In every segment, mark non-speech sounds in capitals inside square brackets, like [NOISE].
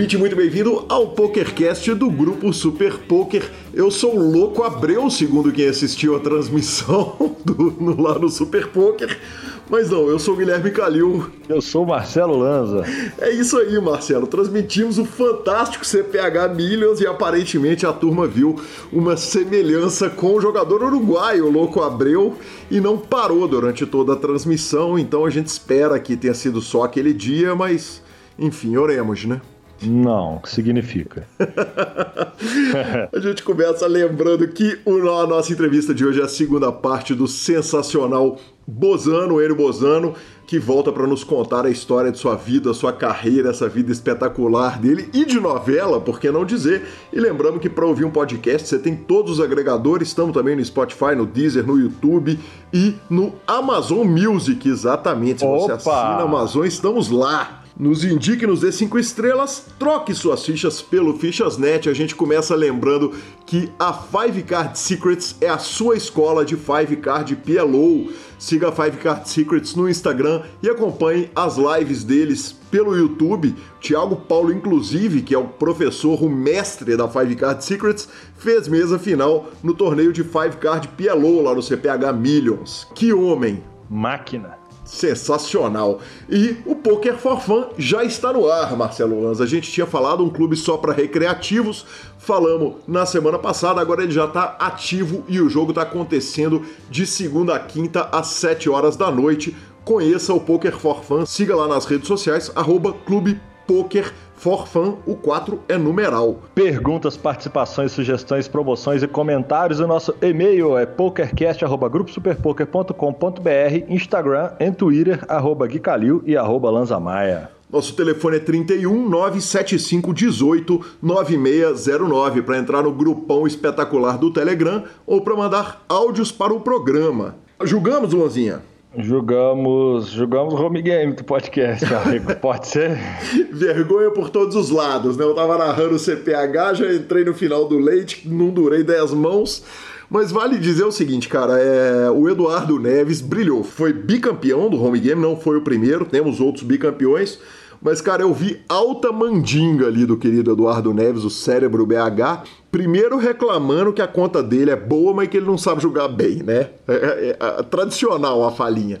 muito bem-vindo ao PokerCast do grupo Super Poker. Eu sou o Louco Abreu, segundo quem assistiu a transmissão [LAUGHS] do, no, lá no Super Poker. Mas não, eu sou o Guilherme Calil. Eu sou o Marcelo Lanza. É isso aí, Marcelo. Transmitimos o fantástico CPH Millions e aparentemente a turma viu uma semelhança com o jogador uruguaio, o Louco Abreu, e não parou durante toda a transmissão. Então a gente espera que tenha sido só aquele dia, mas enfim, oremos, né? Não, o que significa? [LAUGHS] a gente começa lembrando que a nossa entrevista de hoje é a segunda parte do sensacional Bozano, Enio Bozano, que volta para nos contar a história de sua vida, sua carreira, essa vida espetacular dele e de novela, por que não dizer? E lembrando que para ouvir um podcast você tem todos os agregadores, estamos também no Spotify, no Deezer, no YouTube e no Amazon Music, exatamente. Se Opa! você assina a Amazon, estamos lá. Nos indique, nos dê 5 estrelas, troque suas fichas pelo Fichasnet. A gente começa lembrando que a Five Card Secrets é a sua escola de Five Card PLO. Siga a Five Card Secrets no Instagram e acompanhe as lives deles pelo YouTube. Tiago Paulo, inclusive, que é o professor, o mestre da Five Card Secrets, fez mesa final no torneio de Five Card PLO lá no CPH Millions. Que homem! Máquina. Sensacional. E o Poker for Fun já está no ar, Marcelo Lanza. A gente tinha falado um clube só para recreativos, falamos na semana passada, agora ele já está ativo e o jogo está acontecendo de segunda a quinta às 7 horas da noite. Conheça o Poker for Fun, siga lá nas redes sociais, arroba Clube Poker Forfan, o 4 é numeral. Perguntas, participações, sugestões, promoções e comentários. O nosso e-mail é pokercast.gruposuperpoker.com.br, Instagram e Twitter, arroba Guicalil e arroba Lanzamaia. Nosso telefone é 31 975 18 9609 para entrar no grupão espetacular do Telegram ou para mandar áudios para o programa. Julgamos, Luanzinha? Jogamos, jogamos home game do podcast, amigo. [LAUGHS] Pode ser? Vergonha por todos os lados, né? Eu tava narrando o CPH, já entrei no final do leite, não durei 10 mãos. Mas vale dizer o seguinte, cara, é... o Eduardo Neves brilhou. Foi bicampeão do home game, não foi o primeiro, temos outros bicampeões. Mas, cara, eu vi alta mandinga ali do querido Eduardo Neves, o cérebro BH. Primeiro reclamando que a conta dele é boa, mas que ele não sabe jogar bem, né? É, é, é tradicional a falinha.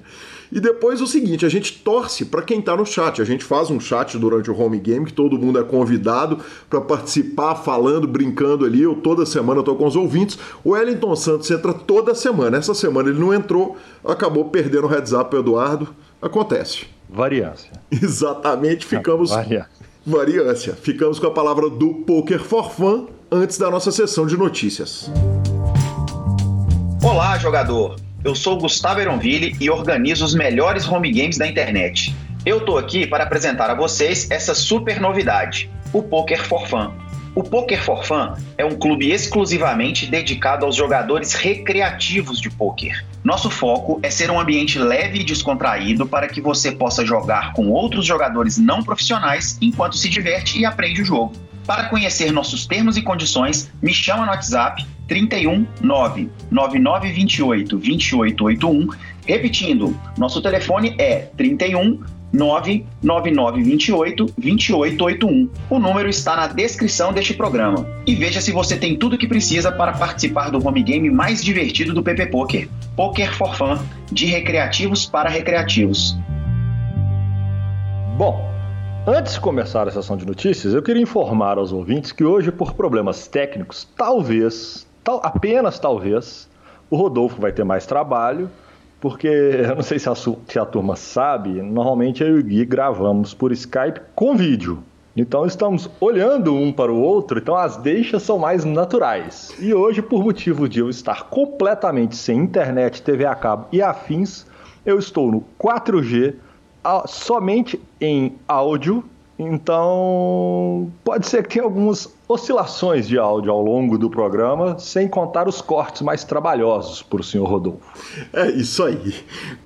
E depois o seguinte, a gente torce para quem tá no chat. A gente faz um chat durante o home game que todo mundo é convidado para participar, falando, brincando ali. Eu toda semana tô com os ouvintes. O Wellington Santos entra toda semana. Essa semana ele não entrou, acabou perdendo o heads up pro Eduardo. Acontece. Variância. [LAUGHS] Exatamente, ficamos. Variância. Variância. Ficamos com a palavra do Poker for Fun antes da nossa sessão de notícias. Olá, jogador. Eu sou Gustavo Eronville e organizo os melhores home games da internet. Eu tô aqui para apresentar a vocês essa super novidade, o Poker for Fun. O Poker for Fun é um clube exclusivamente dedicado aos jogadores recreativos de poker. Nosso foco é ser um ambiente leve e descontraído para que você possa jogar com outros jogadores não profissionais enquanto se diverte e aprende o jogo. Para conhecer nossos termos e condições, me chama no WhatsApp 31 9928 2881. Repetindo, nosso telefone é 31 99928 2881. O número está na descrição deste programa. E veja se você tem tudo o que precisa para participar do home game mais divertido do PP Poker. Poker for Fun, de recreativos para recreativos. Bom, antes de começar a sessão de notícias, eu queria informar aos ouvintes que hoje, por problemas técnicos, talvez, tal, apenas talvez, o Rodolfo vai ter mais trabalho porque [LAUGHS] eu não sei se a, se a turma sabe, normalmente eu e o Gui gravamos por Skype com vídeo. Então estamos olhando um para o outro, então as deixas são mais naturais. E hoje, por motivo de eu estar completamente sem internet, TV a cabo e afins, eu estou no 4G somente em áudio então, pode ser que tenha algumas oscilações de áudio ao longo do programa, sem contar os cortes mais trabalhosos para o senhor Rodolfo. É isso aí.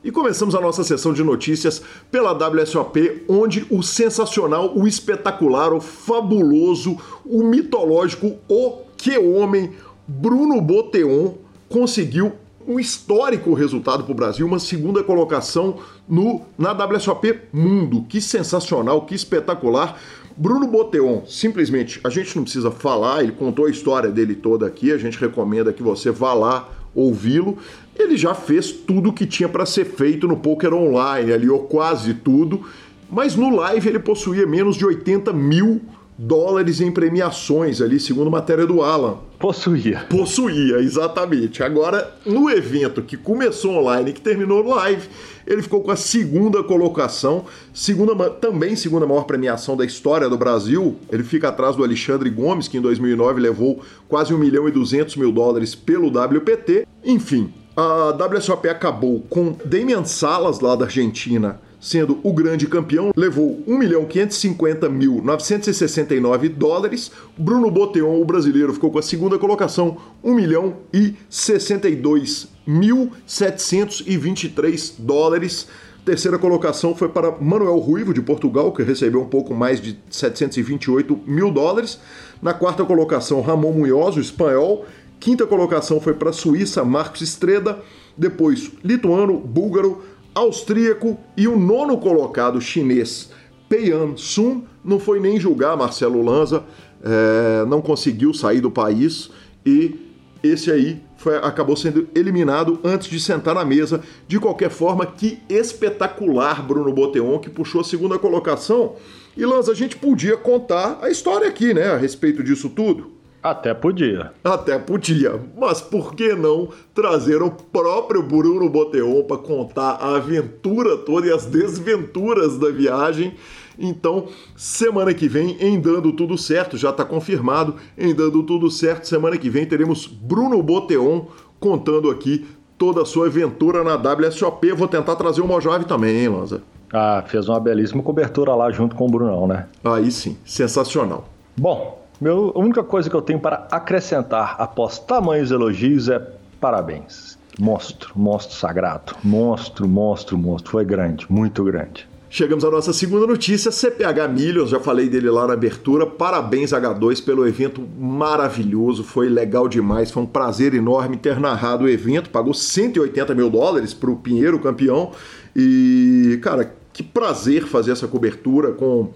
E começamos a nossa sessão de notícias pela WSOP, onde o sensacional, o espetacular, o fabuloso, o mitológico, o que homem, Bruno Boteon conseguiu um histórico resultado para o Brasil, uma segunda colocação no na WSOP Mundo. Que sensacional, que espetacular. Bruno Boteon, simplesmente, a gente não precisa falar, ele contou a história dele toda aqui, a gente recomenda que você vá lá ouvi-lo. Ele já fez tudo o que tinha para ser feito no poker online, ali, ou quase tudo, mas no live ele possuía menos de 80 mil dólares em premiações ali, segundo matéria do Alan. Possuía. Possuía, exatamente. Agora, no evento que começou online e que terminou live, ele ficou com a segunda colocação, segunda, também segunda maior premiação da história do Brasil. Ele fica atrás do Alexandre Gomes, que em 2009 levou quase 1 milhão e 200 mil dólares pelo WPT. Enfim, a WSOP acabou com Damian Salas, lá da Argentina, sendo o grande campeão, levou 1.550.969 dólares. Bruno Boteon, o brasileiro, ficou com a segunda colocação, 1 milhão e 62.723 dólares. Terceira colocação foi para Manuel Ruivo, de Portugal, que recebeu um pouco mais de 728 mil dólares. Na quarta colocação, Ramon Munhoz, o espanhol. Quinta colocação foi para a Suíça, Marcos Estreda. Depois, lituano, búlgaro, austríaco e o nono colocado chinês Peian Sun não foi nem julgar Marcelo Lanza, é, não conseguiu sair do país e esse aí foi, acabou sendo eliminado antes de sentar na mesa. De qualquer forma, que espetacular Bruno Boteon que puxou a segunda colocação. E Lanza, a gente podia contar a história aqui, né, a respeito disso tudo. Até podia. Até podia. Mas por que não trazer o próprio Bruno Boteon para contar a aventura toda e as desventuras da viagem? Então, semana que vem, em Dando Tudo Certo, já está confirmado, em Dando Tudo Certo, semana que vem teremos Bruno Boteon contando aqui toda a sua aventura na WSOP. Vou tentar trazer o Mojave também, hein, Lanza? Ah, fez uma belíssima cobertura lá junto com o Brunão, né? Aí sim, sensacional. Bom, meu, a única coisa que eu tenho para acrescentar após tamanhos elogios é parabéns. Monstro, monstro sagrado. Monstro, monstro, monstro. Foi grande, muito grande. Chegamos à nossa segunda notícia, CPH Millions, já falei dele lá na abertura. Parabéns H2 pelo evento maravilhoso, foi legal demais, foi um prazer enorme ter narrado o evento. Pagou 180 mil dólares para o Pinheiro campeão e, cara, que prazer fazer essa cobertura com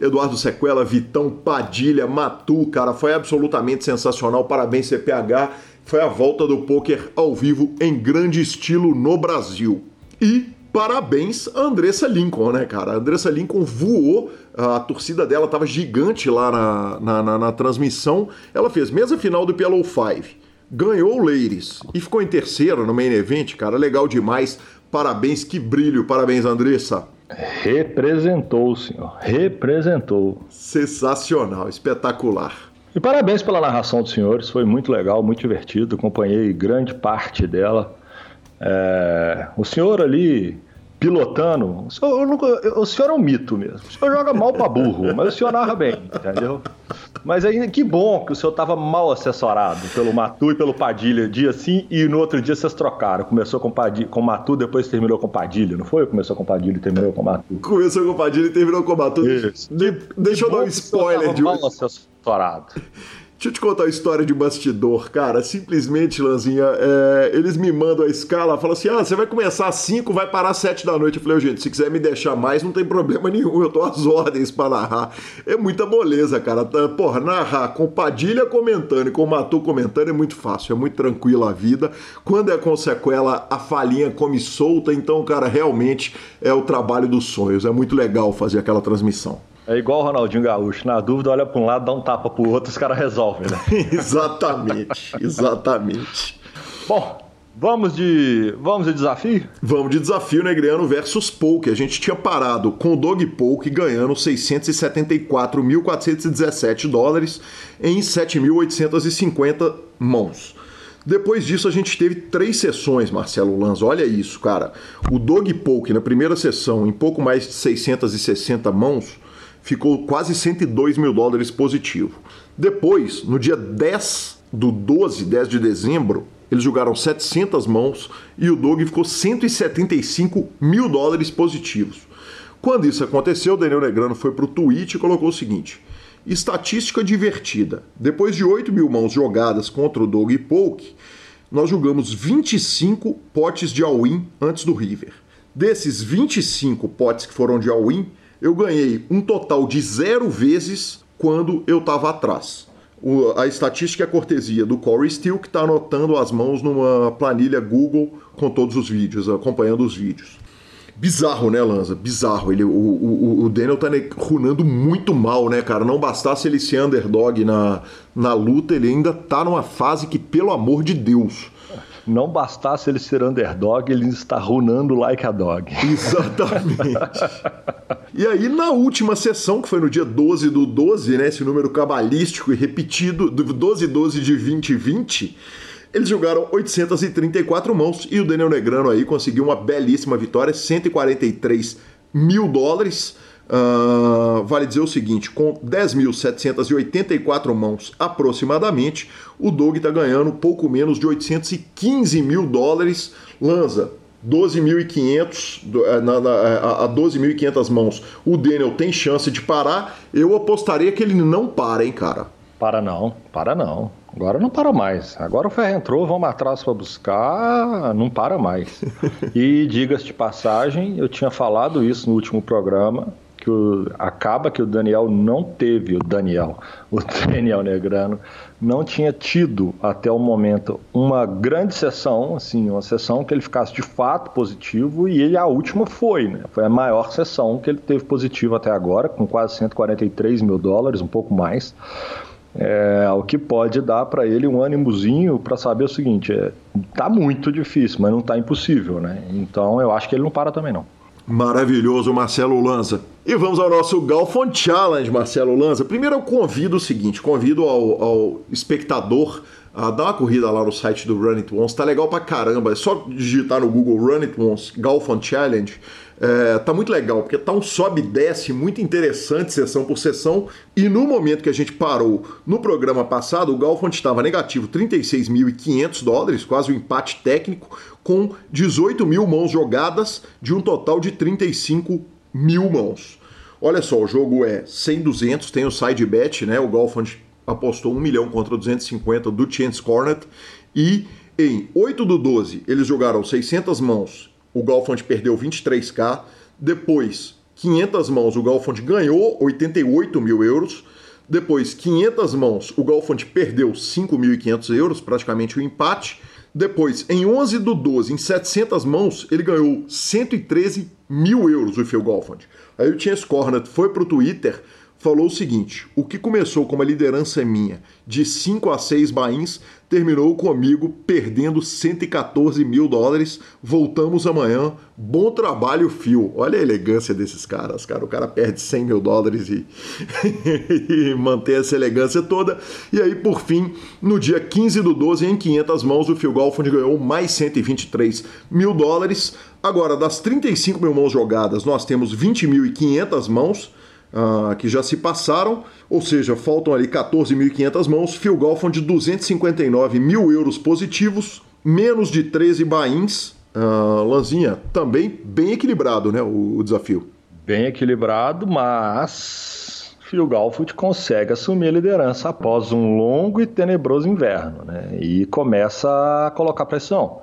Eduardo Sequela, Vitão, Padilha, Matu, cara, foi absolutamente sensacional. Parabéns, CPH. Foi a volta do poker ao vivo em grande estilo no Brasil. E parabéns a Andressa Lincoln, né, cara? A Andressa Lincoln voou, a torcida dela estava gigante lá na, na, na, na, transmissão. Ela fez mesa final do PLO 5, ganhou o Ladies e ficou em terceiro no main event, cara. Legal demais. Parabéns, que brilho. Parabéns, Andressa. Representou, senhor. Representou. Sensacional, espetacular. E parabéns pela narração dos senhores, foi muito legal, muito divertido. Acompanhei grande parte dela. É, o senhor ali pilotando. O senhor, o senhor, é um mito mesmo. O senhor joga mal para burro, mas o senhor narra bem, entendeu? Mas ainda que bom que o senhor estava mal assessorado pelo Matu e pelo Padilha, dia sim e no outro dia vocês trocaram. Começou com, Padilha, com Matu, depois terminou com Padilha, não foi? Começou com Padilha e terminou com Matu. Começou com Padilha e terminou com Matu. Isso. De, deixa eu dar um spoiler de hoje. Mal assessorado. Deixa eu te contar a história de bastidor, cara. Simplesmente, Lanzinha, é, eles me mandam a escala, falam assim: ah, você vai começar às 5, vai parar às 7 da noite. Eu falei, gente, se quiser me deixar mais, não tem problema [LAUGHS] nenhum, eu tô às ordens pra narrar. É muita moleza, cara. Tá, porra, narrar com Padilha comentando e com Matu comentando é muito fácil, é muito tranquila a vida. Quando é com sequela, a falinha come solta, então, cara, realmente é o trabalho dos sonhos. É muito legal fazer aquela transmissão. É igual o Ronaldinho Gaúcho, na dúvida olha para um lado, dá um tapa pro outro, os caras resolvem, né? [LAUGHS] exatamente, exatamente. Bom, vamos de vamos de desafio? Vamos de desafio Negreano versus Poke. A gente tinha parado com o Dog Poke ganhando 674.417 dólares em 7.850 mãos. Depois disso, a gente teve três sessões, Marcelo Lanz. Olha isso, cara. O Dog Poke, na primeira sessão, em pouco mais de 660 mãos, ficou quase 102 mil dólares positivo. Depois, no dia 10 do 12, 10 de dezembro, eles jogaram 700 mãos e o Doug ficou 175 mil dólares positivos. Quando isso aconteceu, Daniel Negrano foi para o tweet e colocou o seguinte: estatística divertida. Depois de 8 mil mãos jogadas contra o Doug e Polk, nós jogamos 25 potes de all-in antes do River. Desses 25 potes que foram de all-in, eu ganhei um total de zero vezes quando eu estava atrás. O, a estatística é cortesia do Corey Steele, que está anotando as mãos numa planilha Google com todos os vídeos, acompanhando os vídeos. Bizarro, né, Lanza? Bizarro. Ele, o, o, o Daniel tá runando muito mal, né, cara? Não bastasse ele ser underdog na, na luta, ele ainda tá numa fase que, pelo amor de Deus. Não bastasse ele ser underdog, ele está runando like a dog. [LAUGHS] Exatamente. e aí, na última sessão, que foi no dia 12 do 12, né? Esse número cabalístico e repetido, do 12-12 de 2020 eles jogaram 834 mãos e o Daniel Negrano aí conseguiu uma belíssima vitória, 143 mil dólares. Uh, vale dizer o seguinte: com 10.784 mãos aproximadamente, o Doug está ganhando pouco menos de 815 mil dólares. Lanza, 12.500 eh, eh, a 12.500 mãos. O Daniel tem chance de parar. Eu apostaria que ele não para, hein, cara? Para não, para não. Agora não para mais. Agora o ferro entrou, vamos atrás para buscar, não para mais. [LAUGHS] e diga-se de passagem, eu tinha falado isso no último programa, que o, acaba que o Daniel não teve, o Daniel, [LAUGHS] o Daniel Negrano, não tinha tido até o momento uma grande sessão, assim, uma sessão que ele ficasse de fato positivo e ele a última foi, né? Foi a maior sessão que ele teve positivo até agora, com quase 143 mil dólares, um pouco mais. É, o que pode dar para ele um ânimozinho para saber o seguinte: é, tá muito difícil, mas não tá impossível, né? Então eu acho que ele não para também não. Maravilhoso, Marcelo Lanza. E vamos ao nosso Galfon Challenge, Marcelo Lanza. Primeiro eu convido o seguinte: convido ao, ao espectador a dar uma corrida lá no site do Run It Once. Tá legal pra caramba. É só digitar no Google Run It Once Galfon Challenge é, tá muito legal, porque tá um sobe e desce muito interessante, sessão por sessão. E no momento que a gente parou no programa passado, o Galfond estava negativo 36.500 dólares, quase um empate técnico, com 18 mil mãos jogadas, de um total de 35 mil mãos. Olha só, o jogo é 100-200, tem o side bet, né? O Galfond apostou 1 milhão contra 250 do Chance Cornet. E em 8 do 12, eles jogaram 600 mãos o Galfond perdeu 23k. Depois, 500 mãos, o Galfond ganhou 88 mil euros. Depois, 500 mãos, o Galfond perdeu 5.500 euros, praticamente um empate. Depois, em 11 do 12, em 700 mãos, ele ganhou 113 mil euros, o Phil Galfond. Aí o Chance Cornet foi para o Twitter falou o seguinte: o que começou com uma liderança minha de 5 a 6 bains terminou comigo perdendo 114 mil dólares. Voltamos amanhã. Bom trabalho, Phil. Olha a elegância desses caras, cara. O cara perde 100 mil dólares e, [LAUGHS] e mantém essa elegância toda. E aí, por fim, no dia 15 do 12, em 500 mãos, o Phil Golfond ganhou mais 123 mil dólares. Agora, das 35 mil mãos jogadas, nós temos 20.500 mãos uh, que já se passaram, ou seja, faltam ali 14.500 mãos. Phil Golfon de 259 mil euros positivos, menos de 13 bains. Uh, Lanzinha, também bem equilibrado, né? O, o desafio. Bem equilibrado, mas Phil Galfoot consegue assumir a liderança após um longo e tenebroso inverno, né? E começa a colocar pressão.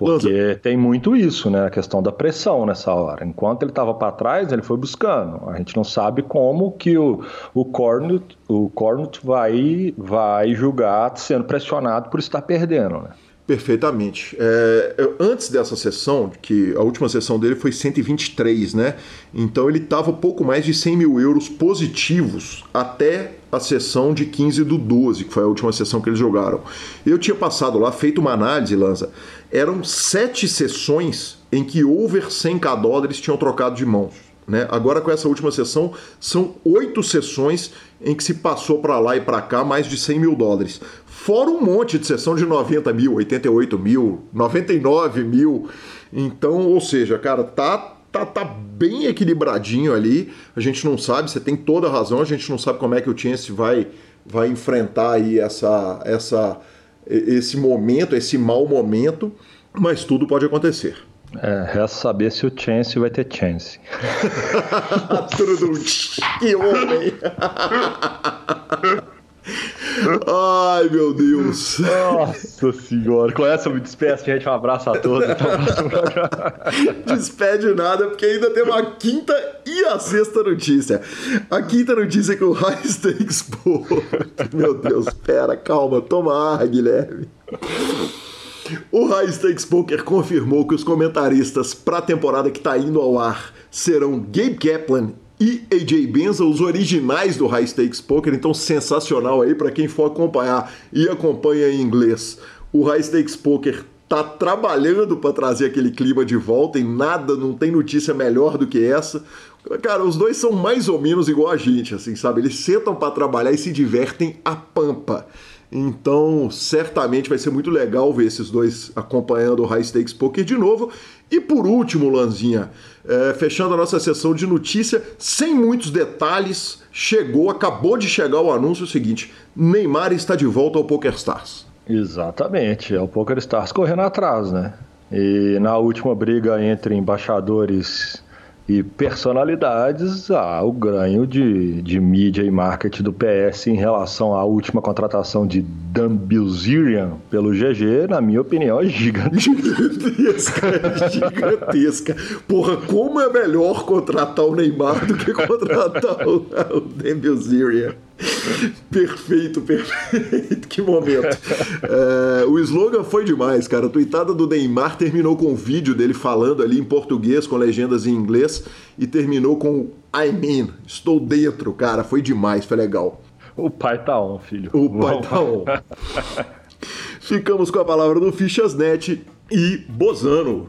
Porque tem muito isso, né? A questão da pressão nessa hora. Enquanto ele estava para trás, ele foi buscando. A gente não sabe como que o, o Cornut, o Cornut vai, vai julgar sendo pressionado por estar perdendo, né? Perfeitamente. É, antes dessa sessão, que a última sessão dele foi 123, né? Então ele estava pouco mais de 100 mil euros positivos até a sessão de 15 do 12, que foi a última sessão que eles jogaram. Eu tinha passado lá, feito uma análise, Lanza. Eram sete sessões em que over 100k dólares tinham trocado de mãos. Né? Agora, com essa última sessão, são oito sessões em que se passou para lá e para cá mais de 100 mil dólares. Fora um monte de sessão de 90 mil, 88 mil, 99 mil. Então, ou seja, cara, tá tá, tá bem equilibradinho ali. A gente não sabe, você tem toda a razão, a gente não sabe como é que o Chance vai, vai enfrentar aí essa, essa, esse momento, esse mau momento, mas tudo pode acontecer. É, resta saber se o Chance vai ter chance. [LAUGHS] que homem! [LAUGHS] Ai, meu Deus. Nossa senhora. Com essa eu me despeço, gente. Um abraço a todos. Despede nada, porque ainda tem uma quinta e a sexta notícia. A quinta notícia é que o High Stakes Poker. Meu Deus, pera, calma, toma ar, Guilherme. O High Stakes Poker confirmou que os comentaristas para a temporada que está indo ao ar serão Gabe Kaplan e AJ Benza, os originais do High Stakes Poker, então sensacional aí para quem for acompanhar e acompanha em inglês. O High Stakes Poker tá trabalhando para trazer aquele clima de volta e nada, não tem notícia melhor do que essa. Cara, os dois são mais ou menos igual a gente, assim, sabe? Eles sentam para trabalhar e se divertem a pampa. Então, certamente vai ser muito legal ver esses dois acompanhando o High Stakes Poker de novo. E por último, Lanzinha, é, fechando a nossa sessão de notícia, sem muitos detalhes, chegou, acabou de chegar o anúncio seguinte: Neymar está de volta ao Poker Stars. Exatamente, é o Poker Stars correndo atrás, né? E na última briga entre embaixadores e personalidades, ah, o ganho de, de mídia e marketing do PS em relação à última contratação de Dan Bilzerian pelo GG, na minha opinião, é. Gigantesca, é gigantesca. Porra, como é melhor contratar o Neymar do que contratar o, o Dan Bilzerian? Perfeito, perfeito. Que momento. É, o slogan foi demais, cara. A tweetada do Neymar terminou com um vídeo dele falando ali em português, com legendas em inglês, e terminou com I mean, estou dentro, cara. Foi demais, foi legal. O pai tá on, filho. O pai tá on. Ficamos com a palavra do Fichasnet e Bozano.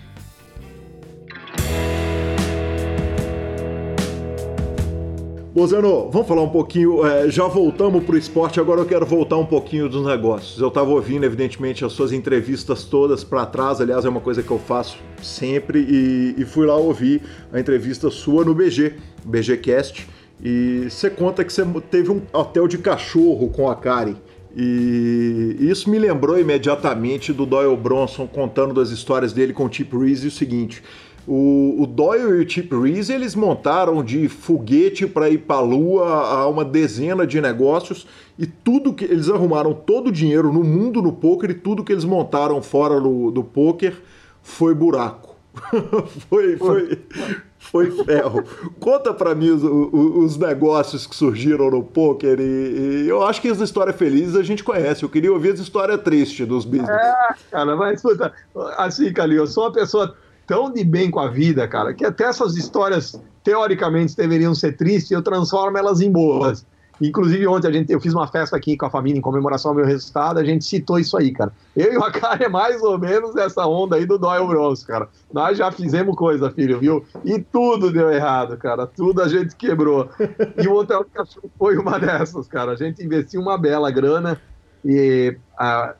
Bozano, vamos falar um pouquinho. É, já voltamos para o esporte, agora eu quero voltar um pouquinho dos negócios. Eu estava ouvindo, evidentemente, as suas entrevistas todas para trás, aliás, é uma coisa que eu faço sempre, e, e fui lá ouvir a entrevista sua no BG, BGCast, e você conta que você teve um hotel de cachorro com a Karen. E isso me lembrou imediatamente do Doyle Bronson contando das histórias dele com o Chip Reese e o seguinte: o, o, Doyle e o Chip Reese eles montaram de foguete para ir para a Lua a uma dezena de negócios e tudo que eles arrumaram todo o dinheiro no mundo no poker e tudo que eles montaram fora do, do poker foi buraco. [LAUGHS] foi, foi, foi ferro. Conta para mim os, os, negócios que surgiram no poker e, e, eu acho que as histórias felizes a gente conhece. Eu queria ouvir as histórias tristes dos business. É, cara, mas assim, Calil, eu sou uma pessoa tão de bem com a vida, cara, que até essas histórias teoricamente deveriam ser tristes, eu transformo elas em boas. Inclusive, ontem a gente, eu fiz uma festa aqui com a família em comemoração ao meu resultado, a gente citou isso aí, cara. Eu e o Akari é mais ou menos essa onda aí do Doyle Bronze, cara. Nós já fizemos coisa, filho, viu? E tudo deu errado, cara. Tudo a gente quebrou. E o Hotel Cachorro foi uma dessas, cara. A gente investiu uma bela grana e a,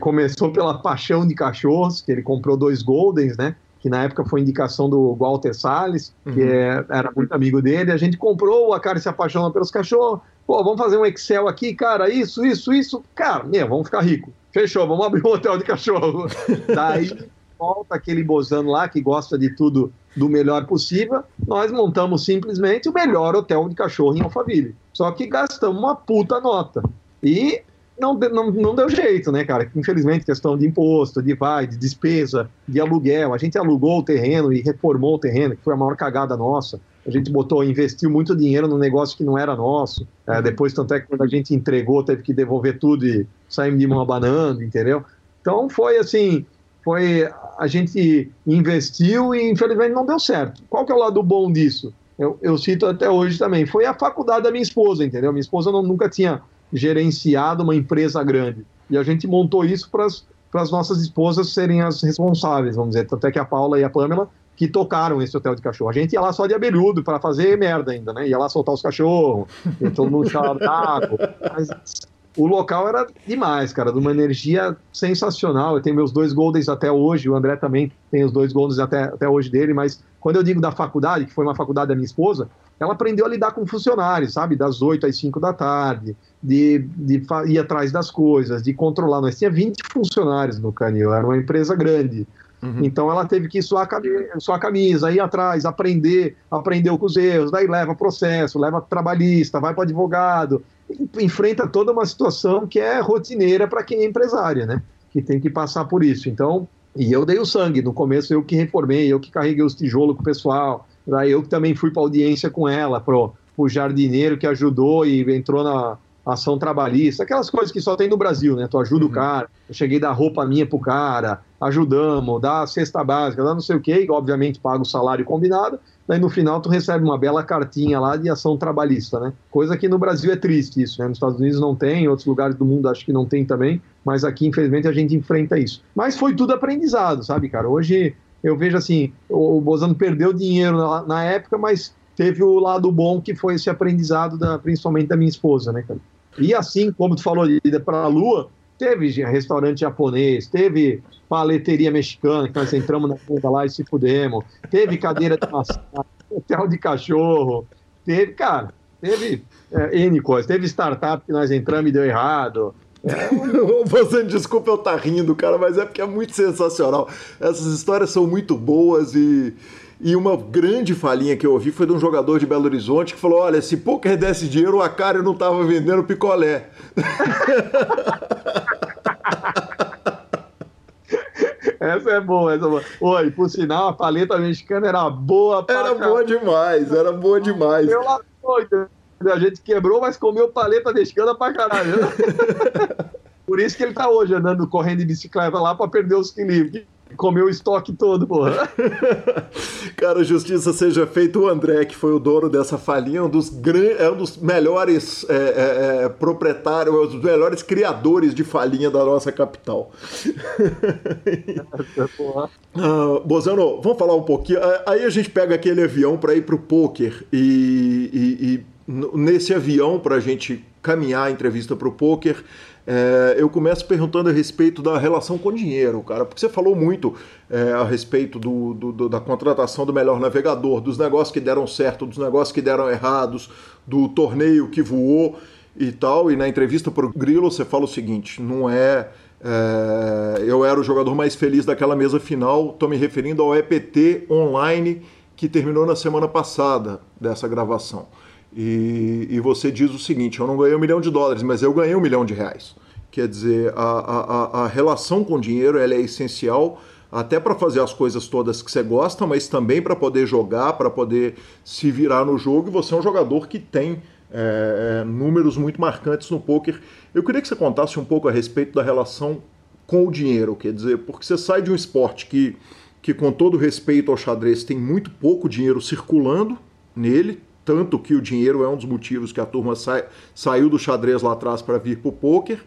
começou pela paixão de cachorros, que ele comprou dois Goldens, né? Que na época foi indicação do Walter Salles, que uhum. é, era muito amigo dele. A gente comprou, o Akari se apaixonou pelos cachorros. Pô, vamos fazer um Excel aqui, cara, isso, isso, isso. Cara, meu, vamos ficar rico. Fechou, vamos abrir um hotel de cachorro. [LAUGHS] Daí volta aquele bozano lá que gosta de tudo do melhor possível. Nós montamos simplesmente o melhor hotel de cachorro em Alphaville. Só que gastamos uma puta nota. E não, não, não deu jeito, né, cara? Infelizmente, questão de imposto, de vai, de despesa, de aluguel. A gente alugou o terreno e reformou o terreno, que foi a maior cagada nossa. A gente botou, investiu muito dinheiro num negócio que não era nosso. É, depois, tanto é que quando a gente entregou, teve que devolver tudo e saímos de mão abanando, entendeu? Então foi assim, foi a gente investiu e infelizmente não deu certo. Qual que é o lado bom disso? Eu, eu cito até hoje também. Foi a faculdade da minha esposa, entendeu? Minha esposa não, nunca tinha gerenciado uma empresa grande. E a gente montou isso para as nossas esposas serem as responsáveis, vamos dizer. Tanto é que a Paula e a Pamela que tocaram esse hotel de cachorro. A gente ia lá só de abelhudo para fazer merda ainda, né? Ia lá soltar os cachorros, todo mundo chorava d'água. Mas o local era demais, cara, de uma energia sensacional. Eu tenho meus dois Goldens até hoje, o André também tem os dois Goldens até, até hoje dele, mas quando eu digo da faculdade, que foi uma faculdade da minha esposa, ela aprendeu a lidar com funcionários, sabe? Das 8 às 5 da tarde, de, de ir atrás das coisas, de controlar. Nós tinha 20 funcionários no Canil, era uma empresa grande. Uhum. Então ela teve que suar a, camisa, suar a camisa, ir atrás, aprender, aprender com os erros, daí leva processo, leva trabalhista, vai para advogado, enfrenta toda uma situação que é rotineira para quem é empresária, né? Que tem que passar por isso. Então, e eu dei o sangue. No começo eu que reformei, eu que carreguei os tijolos com o pessoal. Daí eu que também fui para audiência com ela, pro, pro jardineiro que ajudou e entrou na, ação trabalhista, aquelas coisas que só tem no Brasil, né? Tu ajuda uhum. o cara, eu cheguei a dar roupa minha pro cara, ajudamos, dá a cesta básica, dá não sei o quê, e obviamente paga o salário combinado, daí no final tu recebe uma bela cartinha lá de ação trabalhista, né? Coisa que no Brasil é triste isso, né? Nos Estados Unidos não tem, em outros lugares do mundo acho que não tem também, mas aqui infelizmente a gente enfrenta isso. Mas foi tudo aprendizado, sabe, cara? Hoje eu vejo assim, o Bozano perdeu dinheiro na, na época, mas teve o lado bom que foi esse aprendizado, da, principalmente da minha esposa, né, cara? E assim como tu falou de ir para a Lua, teve restaurante japonês, teve paleteria mexicana, que nós entramos na ponta lá e se fudemos, teve cadeira de massagem, hotel de cachorro, teve, cara, teve é, N coisas, teve startup que nós entramos e deu errado. [LAUGHS] Você desculpa eu estar tá rindo, cara, mas é porque é muito sensacional. Essas histórias são muito boas e e uma grande falinha que eu ouvi foi de um jogador de Belo Horizonte que falou: olha, se poker desse dinheiro, o Acário não tava vendendo picolé. [LAUGHS] Essa é boa, essa é boa. Oi, por sinal, a paleta mexicana era boa pra Era boa demais, era boa demais. Eu lá, a gente quebrou, mas comeu paleta mexicana pra caralho. [LAUGHS] Por isso que ele tá hoje andando, correndo de bicicleta lá pra perder os quilos comeu o estoque todo, porra. [LAUGHS] Cara, justiça seja feita. O André, que foi o dono dessa falinha, é um dos, gran... é um dos melhores é, é, é proprietários, é um dos melhores criadores de falinha da nossa capital. [LAUGHS] ah, Bozano, vamos falar um pouquinho. Aí a gente pega aquele avião para ir pro poker e, e, e nesse avião para a gente caminhar a entrevista para o poker é, eu começo perguntando a respeito da relação com o dinheiro, cara, porque você falou muito é, a respeito do, do, do, da contratação do melhor navegador, dos negócios que deram certo, dos negócios que deram errados, do torneio que voou e tal. E na entrevista para o Grilo você fala o seguinte: não é, é. eu era o jogador mais feliz daquela mesa final, estou me referindo ao EPT online que terminou na semana passada dessa gravação. E, e, você diz o seguinte: eu não ganhei um milhão de dólares, mas eu ganhei um milhão de reais. Quer dizer, a, a, a relação com o dinheiro ela é essencial até para fazer as coisas todas que você gosta, mas também para poder jogar, para poder se virar no jogo. E você é um jogador que tem é, é, números muito marcantes no poker. Eu queria que você contasse um pouco a respeito da relação com o dinheiro, quer dizer, porque você sai de um esporte que, que com todo respeito ao xadrez, tem muito pouco dinheiro circulando nele, tanto que o dinheiro é um dos motivos que a turma sai, saiu do xadrez lá atrás para vir para o poker,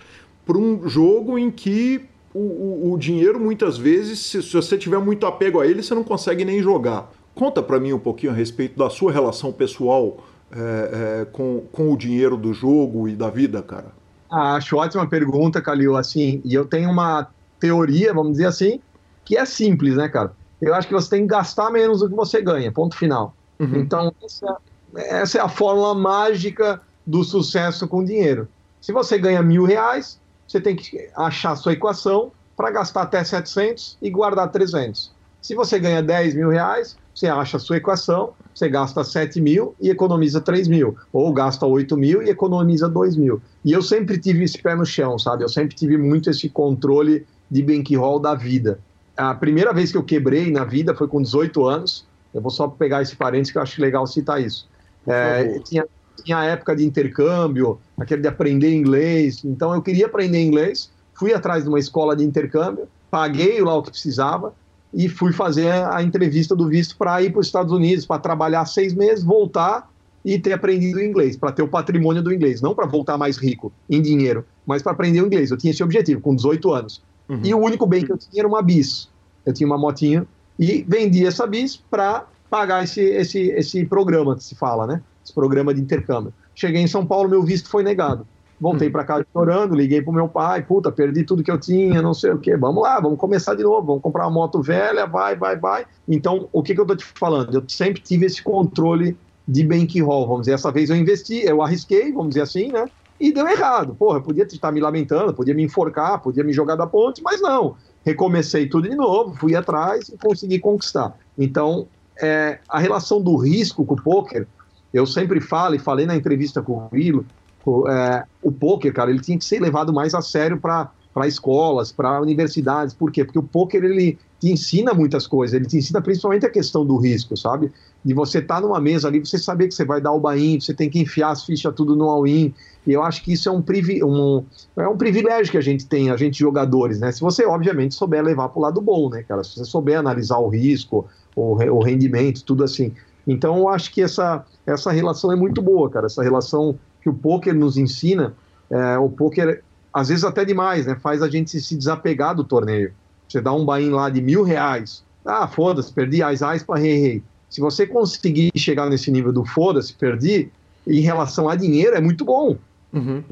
para um jogo em que o, o, o dinheiro muitas vezes, se, se, você tiver muito apego a ele, você não consegue nem jogar. Conta para mim um pouquinho a respeito da sua relação pessoal é, é, com, com o dinheiro do jogo e da vida, cara. Ah, acho ótima pergunta, Calil. Assim, e eu tenho uma teoria, vamos dizer assim, que é simples, né, cara? Eu acho que você tem que gastar menos do que você ganha, ponto final. Uhum. Então, essa, essa é a fórmula mágica do sucesso com dinheiro. Se você ganha mil reais, você tem que achar a sua equação para gastar até 700 e guardar 300. Se você ganha 10 mil reais, você acha a sua equação, você gasta 7 mil e economiza 3 mil. Ou gasta 8 mil e economiza 2 mil. E eu sempre tive esse pé no chão, sabe? Eu sempre tive muito esse controle de bankroll da vida. A primeira vez que eu quebrei na vida foi com 18 anos. Eu vou só pegar esse parênteses que eu acho legal citar isso. É, tinha, tinha a época de intercâmbio, aquele de aprender inglês. Então eu queria aprender inglês, fui atrás de uma escola de intercâmbio, paguei lá o que precisava e fui fazer a entrevista do visto para ir para os Estados Unidos, para trabalhar seis meses, voltar e ter aprendido inglês, para ter o patrimônio do inglês, não para voltar mais rico em dinheiro, mas para aprender o inglês. Eu tinha esse objetivo com 18 anos. Uhum. E o único bem que eu tinha era uma bis. Eu tinha uma motinha e vendi essa bis para pagar esse, esse, esse programa que se fala, né? Esse programa de intercâmbio. Cheguei em São Paulo, meu visto foi negado. Voltei para casa chorando, liguei pro meu pai, puta, perdi tudo que eu tinha, não sei o que. Vamos lá, vamos começar de novo, vamos comprar uma moto velha, vai, vai, vai. Então, o que, que eu tô te falando? Eu sempre tive esse controle de bankroll, vamos dizer. Essa vez eu investi, eu arrisquei, vamos dizer assim, né? E deu errado. Porra, eu podia estar me lamentando, podia me enforcar, podia me jogar da ponte, mas não. Recomecei tudo de novo, fui atrás e consegui conquistar. Então, é, a relação do risco com o poker, eu sempre falo e falei na entrevista com o Vilo, é, o poker, cara, ele tinha que ser levado mais a sério para escolas, para universidades. Por quê? Porque o poker ele te ensina muitas coisas. Ele te ensina principalmente a questão do risco, sabe? De você estar tá numa mesa ali, você saber que você vai dar o bain, você tem que enfiar as fichas tudo no all-in. E eu acho que isso é um, um, é um privilégio que a gente tem, a gente jogadores, né? Se você, obviamente, souber levar para o lado bom, né, cara? Se você souber analisar o risco, o, o rendimento, tudo assim. Então, eu acho que essa, essa relação é muito boa, cara. Essa relação que o poker nos ensina, é, o poker às vezes até demais, né? Faz a gente se desapegar do torneio. Você dá um buy lá de mil reais, ah, foda-se, perdi as ais para rei rei. Se você conseguir chegar nesse nível do foda-se, perdi, em relação a dinheiro é muito bom. Uhum.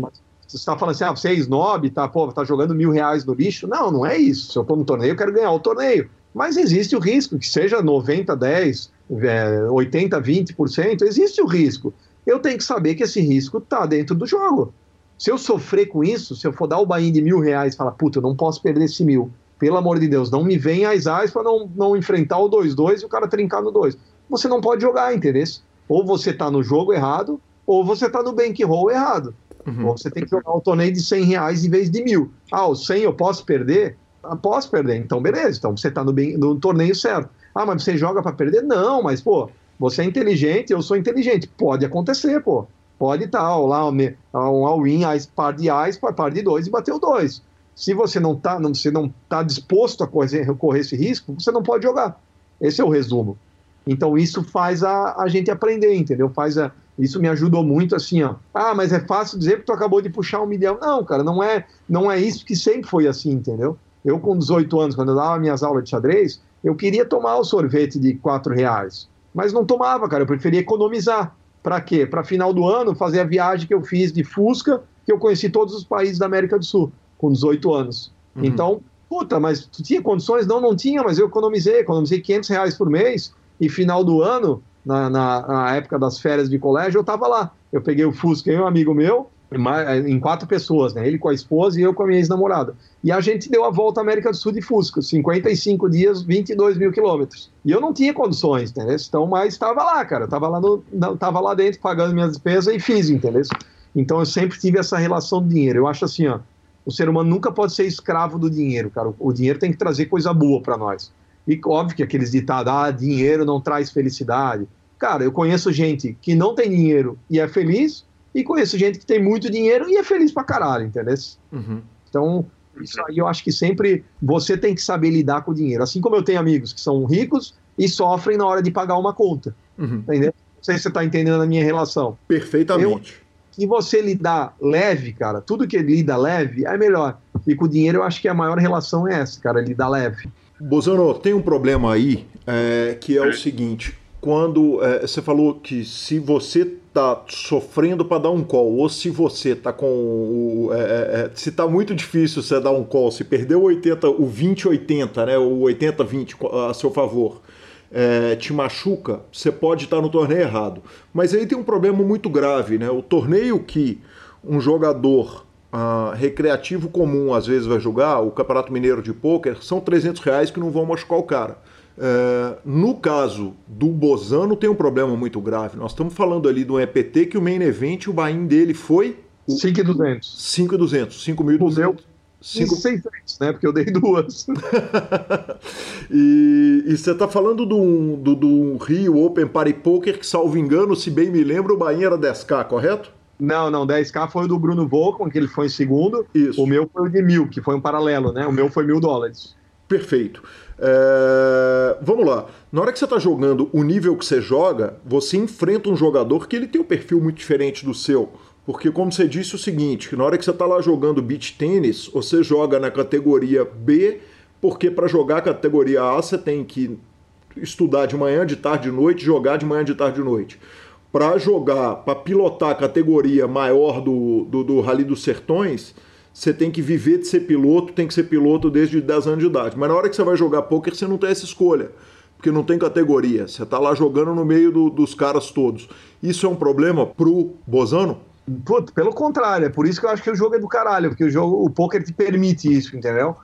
Você está falando assim, ah, você é snob, tá, pô, tá jogando mil reais no lixo. Não, não é isso. Se eu tô no torneio, eu quero ganhar o torneio. Mas existe o risco, que seja 90, 10, é, 80, 20%, existe o risco eu tenho que saber que esse risco está dentro do jogo. Se eu sofrer com isso, se eu for dar o bain de mil reais e falar, puta, eu não posso perder esse mil, pelo amor de Deus, não me venha as ais para não, não enfrentar o 2-2 e o cara trincar no 2. Você não pode jogar, entendeu? Ou você está no jogo errado, ou você está no bankroll errado. Uhum. Ou você tem que jogar o torneio de 100 reais em vez de mil. Ah, o 100 eu posso perder? Ah, posso perder. Então, beleza. Então, você está no, no torneio certo. Ah, mas você joga para perder? Não, mas, pô, você é inteligente, eu sou inteligente. Pode acontecer, pô. Pode estar tá, lá um all-in, par de ais, par de dois e bater o dois. Se você não está não, você não tá disposto a correr, correr esse risco, você não pode jogar. Esse é o resumo. Então isso faz a, a gente aprender, entendeu? Faz a, isso me ajudou muito assim, ó. Ah, mas é fácil dizer que tu acabou de puxar um milhão. Não, cara, não é, não é isso que sempre foi assim, entendeu? Eu com 18 anos, quando eu dava minhas aulas de xadrez, eu queria tomar o sorvete de 4 reais. Mas não tomava, cara. Eu preferia economizar. Para quê? Para final do ano fazer a viagem que eu fiz de Fusca, que eu conheci todos os países da América do Sul, com 18 anos. Uhum. Então, puta, mas tu tinha condições? Não, não tinha, mas eu economizei. Economizei 500 reais por mês. E final do ano, na, na, na época das férias de colégio, eu estava lá. Eu peguei o Fusca e um amigo meu, em quatro pessoas, né? Ele com a esposa e eu com a minha ex-namorada. E a gente deu a volta à América do Sul de Fusca, 55 dias, 22 mil quilômetros. E eu não tinha condições, entendeu? Então, mas estava lá, cara. Estava lá, no, tava lá dentro pagando minhas despesas e fiz, entendeu? Então eu sempre tive essa relação do dinheiro. Eu acho assim, ó, o ser humano nunca pode ser escravo do dinheiro, cara. O dinheiro tem que trazer coisa boa para nós. E óbvio que aqueles ditados, ah, dinheiro não traz felicidade. Cara, eu conheço gente que não tem dinheiro e é feliz, e conheço gente que tem muito dinheiro e é feliz pra caralho, entendeu? Uhum. Então, isso aí eu acho que sempre você tem que saber lidar com o dinheiro. Assim como eu tenho amigos que são ricos e sofrem na hora de pagar uma conta. Uhum. Entendeu? Não sei se você está entendendo a minha relação. Perfeitamente. Eu, e você lidar leve, cara, tudo que lida leve é melhor. E com o dinheiro eu acho que a maior relação é essa, cara, lidar leve. Bozano, tem um problema aí é, que é o seguinte: quando é, você falou que se você tá sofrendo para dar um call, ou se você tá com o, é, é, é se tá muito difícil você dar um call, se perdeu o 80, o 20-80, né, o 80-20 a seu favor, é, te machuca, você pode estar tá no torneio errado. Mas aí tem um problema muito grave, né? O torneio que um jogador uh, recreativo comum às vezes vai jogar, o Campeonato Mineiro de Pôquer, são 300 reais que não vão machucar o cara. É, no caso do Bozano, tem um problema muito grave. Nós estamos falando ali do EPT que o main event, o buy dele foi. 5,200. 5,200. 5.200. 5,600, né? Porque eu dei duas. [LAUGHS] e, e, você está falando do, do, do Rio Open Party Poker, que, salvo engano, se bem me lembro, o Bahia era 10k, correto? Não, não, 10k foi o do Bruno Volkman, que ele foi em segundo. Isso. O meu foi o de mil, que foi um paralelo, né? O meu foi mil dólares. Perfeito. É... Vamos lá. Na hora que você está jogando o nível que você joga, você enfrenta um jogador que ele tem um perfil muito diferente do seu. Porque, como você disse, o seguinte: que na hora que você está lá jogando beach tênis, você joga na categoria B, porque para jogar a categoria A você tem que estudar de manhã, de tarde, de noite, jogar de manhã, de tarde, de noite. Para jogar, para pilotar a categoria maior do, do, do Rally dos Sertões, você tem que viver de ser piloto, tem que ser piloto desde 10 anos de idade. Mas na hora que você vai jogar poker, você não tem essa escolha, porque não tem categoria. Você está lá jogando no meio do, dos caras todos. Isso é um problema pro Bozano? Puta, pelo contrário, é por isso que eu acho que o jogo é do caralho, porque o jogo, o poker te permite isso, entendeu?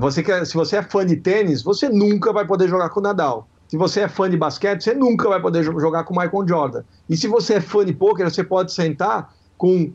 Você quer, se você é fã de tênis, você nunca vai poder jogar com o Nadal. Se você é fã de basquete, você nunca vai poder jogar com o Michael Jordan. E se você é fã de poker, você pode sentar com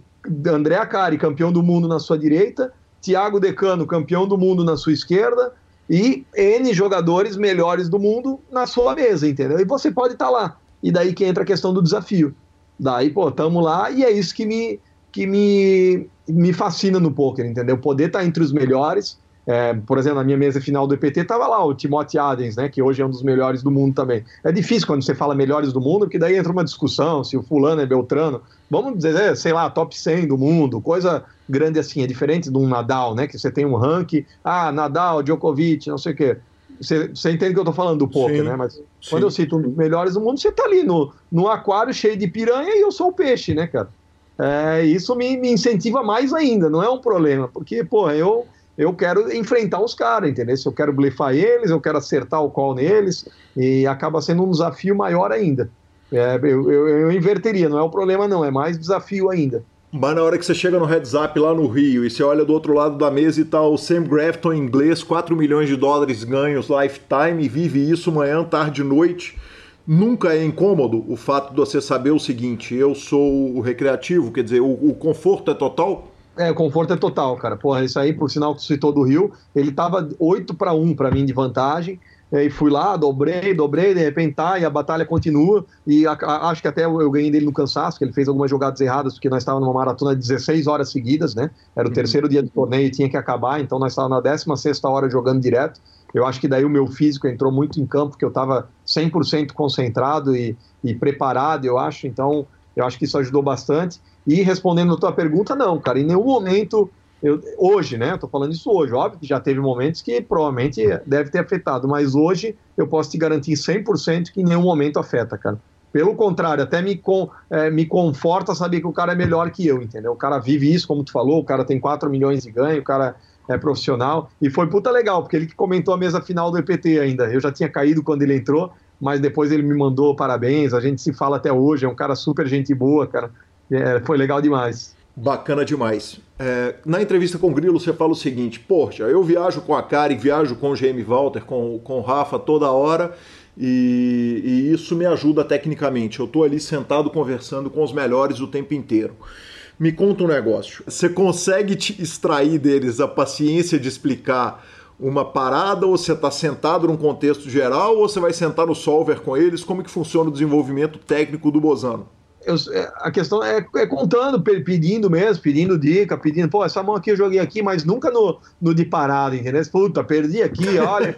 André Acari, campeão do mundo na sua direita, Thiago Decano, campeão do mundo na sua esquerda, e N jogadores melhores do mundo na sua mesa, entendeu? E você pode estar tá lá. E daí que entra a questão do desafio. Daí, pô, tamo lá e é isso que me, que me, me fascina no poker, entendeu? Poder estar tá entre os melhores, é, por exemplo, na minha mesa final do EPT estava lá o Timothy Adams, né, que hoje é um dos melhores do mundo também. É difícil quando você fala melhores do mundo, porque daí entra uma discussão se o fulano é Beltrano. Vamos dizer, é, sei lá, top 100 do mundo, coisa grande assim. É diferente de um Nadal, né, que você tem um ranking, ah, Nadal, Djokovic, não sei o quê. Você, você entende que eu estou falando do poker, né? Mas sim. quando eu cito um dos melhores do mundo, você está ali no, no aquário cheio de piranha e eu sou o peixe, né, cara? É, isso me, me incentiva mais ainda, não é um problema, porque, pô, eu eu quero enfrentar os caras, entendeu? Se eu quero blefar eles, eu quero acertar o call neles, e acaba sendo um desafio maior ainda. É, eu, eu, eu, inverteria, não é o problema não, é mais desafio ainda. Mas na hora que você chega no heads up lá no Rio e você olha do outro lado da mesa e tá o Sam Grafton inglês, 4 milhões de dólares ganhos lifetime, vive isso manhã, tarde, noite, nunca é incômodo o fato de você saber o seguinte, eu sou o recreativo, quer dizer, o, o conforto é total? É, o conforto é total, cara. Porra, isso aí, por sinal que citou do Rio, ele tava 8 para 1 para mim de vantagem. E fui lá, dobrei, dobrei, de repente tá, e a batalha continua. E a, a, acho que até eu, eu, ganhei dele no cansaço, que ele fez algumas jogadas erradas, porque nós estávamos numa maratona de 16 horas seguidas, né? Era o uhum. terceiro dia do torneio e tinha que acabar, então nós estávamos na 16 hora jogando direto. Eu acho que daí o meu físico entrou muito em campo, porque eu estava 100% concentrado e, e preparado, eu acho. Então, eu acho que isso ajudou bastante. E respondendo a tua pergunta, não, cara, em nenhum momento, eu, hoje, né, eu tô falando isso hoje, óbvio que já teve momentos que provavelmente deve ter afetado, mas hoje eu posso te garantir 100% que em nenhum momento afeta, cara. Pelo contrário, até me, com, é, me conforta saber que o cara é melhor que eu, entendeu? O cara vive isso, como tu falou, o cara tem 4 milhões de ganho, o cara é profissional, e foi puta legal, porque ele que comentou a mesa final do EPT ainda. Eu já tinha caído quando ele entrou, mas depois ele me mandou parabéns, a gente se fala até hoje, é um cara super gente boa, cara. É, foi legal demais. Bacana demais. É, na entrevista com o Grilo, você fala o seguinte: Poxa, eu viajo com a Kari, viajo com o GM Walter, com, com o Rafa toda hora, e, e isso me ajuda tecnicamente. Eu estou ali sentado conversando com os melhores o tempo inteiro. Me conta um negócio. Você consegue te extrair deles a paciência de explicar uma parada, ou você está sentado num contexto geral, ou você vai sentar no solver com eles? Como que funciona o desenvolvimento técnico do Bozano? eu, é, a questão é, é, contando, pedindo mesmo, pedindo dica, pedindo, pô, essa mão aqui eu joguei aqui, mas nunca no, no de parada, entendeu? Puta, perdi aqui, olha.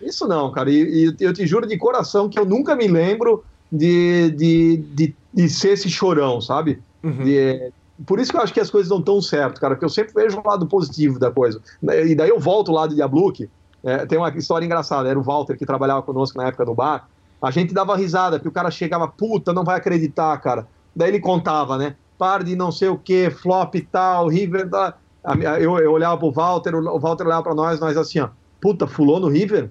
Isso não, cara. E, e, eu te juro de coração que eu nunca me lembro de, de, de, de ser esse chorão, sabe? Uhum. De, por isso que eu acho que as coisas não estão certo, cara, porque eu sempre vejo o lado positivo da coisa. E daí eu volto lá de Diabluque, é, tem uma história engraçada, era o Walter que trabalhava conosco na época do bar, a gente dava risada, porque o cara chegava, puta, não vai acreditar, cara. Daí ele contava, né? Par de não sei o que, flop tal, River. Da... Eu, eu olhava pro Walter, o Walter olhava pra nós, nós assim, ó, puta, fulou no River?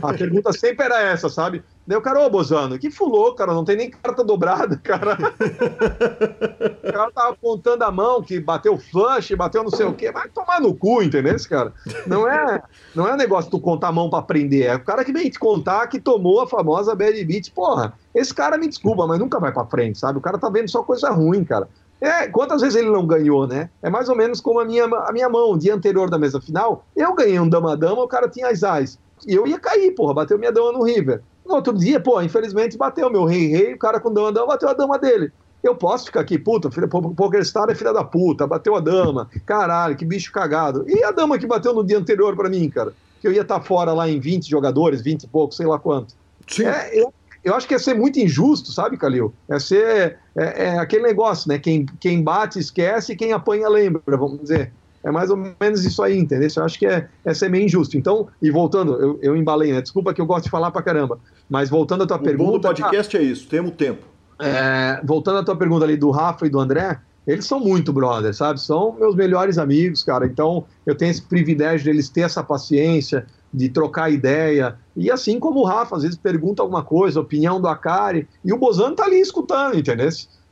A pergunta sempre era essa, sabe? Daí o cara, ô Bozano, que fulou, cara, não tem nem carta dobrada, cara. [LAUGHS] o cara tava apontando a mão, que bateu flush, bateu não sei o quê. Vai tomar no cu, entendeu, esse cara? Não é, não é negócio de tu contar a mão pra aprender, é o cara que vem te contar que tomou a famosa bad beat. Porra, esse cara me desculpa, mas nunca vai pra frente, sabe? O cara tá vendo só coisa ruim, cara. É, quantas vezes ele não ganhou, né? É mais ou menos como a minha, a minha mão, o dia anterior da mesa final, eu ganhei um dama-dama, o cara tinha as as. E eu ia cair, porra, bateu minha dama no River. No outro dia, pô, infelizmente bateu meu rei-rei, o cara com dama, dama, bateu a dama dele. Eu posso ficar aqui, puta, PokerStar é filha da puta, bateu a dama, caralho, que bicho cagado. E a dama que bateu no dia anterior para mim, cara? Que eu ia estar tá fora lá em 20 jogadores, 20 e pouco, sei lá quanto. Sim. É, eu, eu acho que é ser muito injusto, sabe, Calil? É ser é, é aquele negócio, né? Quem, quem bate esquece, quem apanha lembra, vamos dizer. É mais ou menos isso aí, entendeu? Eu acho que é, é ser meio injusto. Então, e voltando, eu, eu embalei, né? Desculpa que eu gosto de falar pra caramba. Mas voltando à tua o pergunta. O podcast é isso, temos tempo. É, voltando à tua pergunta ali do Rafa e do André, eles são muito brothers, sabe? São meus melhores amigos, cara. Então, eu tenho esse privilégio deles ter essa paciência, de trocar ideia. E assim como o Rafa, às vezes pergunta alguma coisa, opinião do Akari, e o Bozano tá ali escutando, entendeu?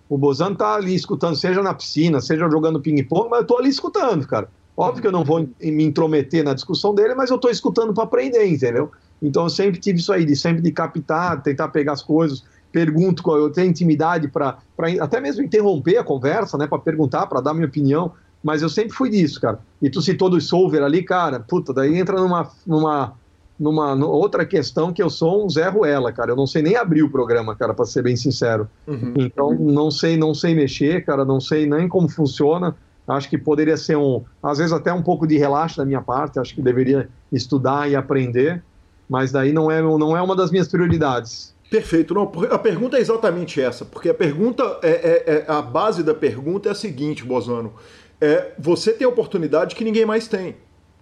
O Bozano tá ali escutando, seja na piscina, seja jogando ping-pong, mas eu tô ali escutando, cara. Óbvio que eu não vou me intrometer na discussão dele, mas eu tô escutando para aprender, entendeu? Então eu sempre tive isso aí, de sempre de captar, tentar pegar as coisas pergunto, eu tenho intimidade para até mesmo interromper a conversa, né, para perguntar, para dar minha opinião, mas eu sempre fui disso, cara. E tu citou do Solver ali, cara, puta, daí entra numa, numa, numa outra questão que eu sou um Zé Ruela, cara. Eu não sei nem abrir o programa, cara, para ser bem sincero. Uhum. Então, não sei, não sei mexer, cara, não sei nem como funciona. Acho que poderia ser um, às vezes até um pouco de relaxo da minha parte. Acho que deveria estudar e aprender, mas daí não é, não é uma das minhas prioridades. Perfeito. Não, a pergunta é exatamente essa, porque a pergunta é, é, é a base da pergunta é a seguinte, Bozano. É, você tem a oportunidade que ninguém mais tem,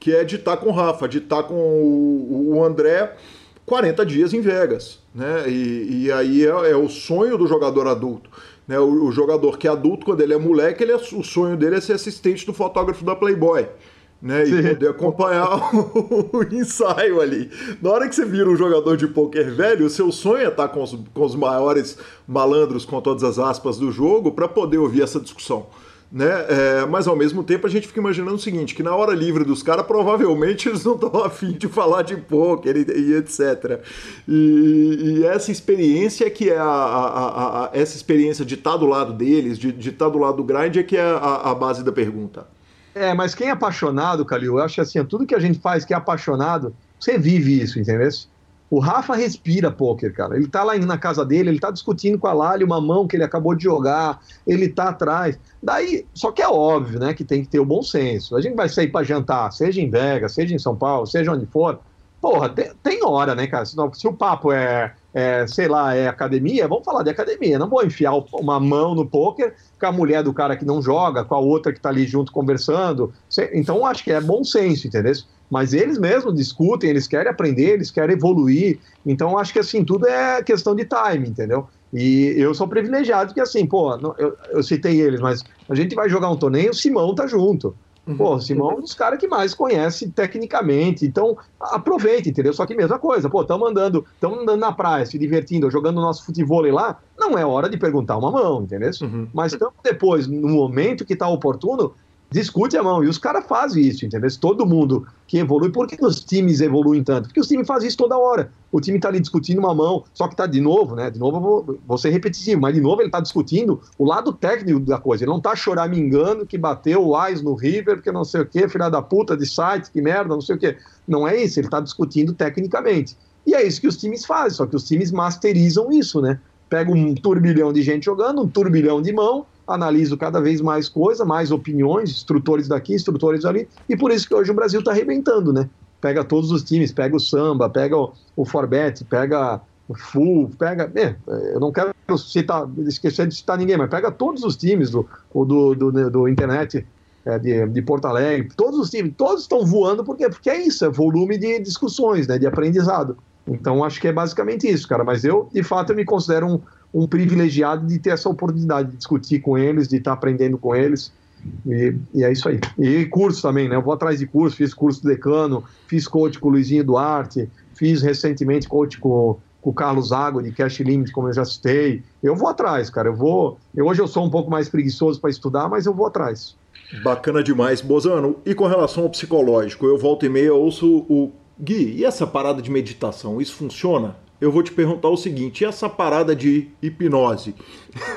que é de estar com o Rafa, de estar com o, o André 40 dias em Vegas. Né? E, e aí é, é, o sonho do jogador adulto. Né? O, o, jogador que é adulto, quando ele é moleque, ele é, o sonho dele é ser assistente do fotógrafo da Playboy né? Sim. E poder acompanhar [LAUGHS] o, ensaio ali. Na hora que você vira um jogador de pôquer velho, o seu sonho é estar com os, com os maiores malandros, com todas as aspas do jogo, para poder ouvir essa discussão. Né? É, mas ao mesmo tempo a gente fica imaginando o seguinte: que na hora livre dos caras, provavelmente [LAUGHS] eles não estão afim de falar de pôquer e, e etc. E, e, essa experiência que é a, a, a, essa experiência de estar do lado deles, de, de estar do lado do grind, é que é a, a base da pergunta. É, mas quem é apaixonado, Calil, eu acho assim, tudo que a gente faz que é apaixonado, você vive isso, entendeu? O Rafa respira pôquer, cara. Ele tá lá na casa dele, ele tá discutindo com a Lali uma mão que ele acabou de jogar, ele tá atrás. Daí, só que é óbvio, né, que tem que ter o bom senso. A gente vai sair para jantar, seja em Vegas, seja em São Paulo, seja onde for. Porra, tem, tem hora, né, cara? Se, se o papo é é, sei lá, é academia, vamos falar de academia. Não vou enfiar uma mão no poker com a mulher do cara que não joga, com a outra que está ali junto conversando. Então, acho que é bom senso, entendeu? Mas eles mesmos discutem, eles querem aprender, eles querem evoluir. Então, acho que assim, tudo é questão de time, entendeu? E eu sou privilegiado que assim, pô, eu, eu citei eles, mas a gente vai jogar um torneio, o Simão tá junto. Uhum. Pô, o Simão é um dos caras que mais conhece tecnicamente. Então, aproveita, entendeu? Só que mesma coisa, pô, estamos andando, estamos andando na praia, se divertindo, jogando nosso futebol lá, não é hora de perguntar uma mão, entendeu? Uhum. Mas então, depois, no momento que está oportuno, discute a mão. E os caras fazem isso, entendeu? Todo mundo que evolui. Por que os times evoluem tanto? Porque os times fazem isso toda hora. O time está ali discutindo uma mão, só que está de novo, né? De novo, vou, vou ser repetitivo, mas de novo ele está discutindo o lado técnico da coisa. Ele não está choramingando que bateu o Ais no River, que não sei o quê, filha da puta de site, que merda, não sei o quê. Não é isso, ele está discutindo tecnicamente. E é isso que os times fazem, só que os times masterizam isso, né? Pega um turbilhão de gente jogando, um turbilhão de mão, analiso cada vez mais coisa, mais opiniões, instrutores daqui, instrutores ali, e por isso que hoje o Brasil está arrebentando, né? Pega todos os times, pega o samba, pega o, o Forbet, pega o Full, pega. É, eu não quero citar, esquecer de citar ninguém, mas pega todos os times do, do, do, do internet é, de, de Porto Alegre, todos os times, todos estão voando, por quê? Porque é isso, é volume de discussões, né, de aprendizado. Então acho que é basicamente isso, cara. Mas eu, de fato, eu me considero um, um privilegiado de ter essa oportunidade de discutir com eles, de estar aprendendo com eles. E, e, é isso aí. E curso também, né? Eu vou atrás de curso, fiz curso do decano, fiz coach com o Luizinho Duarte, fiz recentemente coach com, com o Carlos Zago de Cash Limit, como eu já citei. Eu vou atrás, cara. Eu vou. Eu, hoje eu sou um pouco mais preguiçoso para estudar, mas eu vou atrás. Bacana demais, Bozano. E com relação ao psicológico, eu volto e meia ouço o Gui, e essa parada de meditação, isso funciona? Eu vou te perguntar o seguinte: e essa parada de hipnose?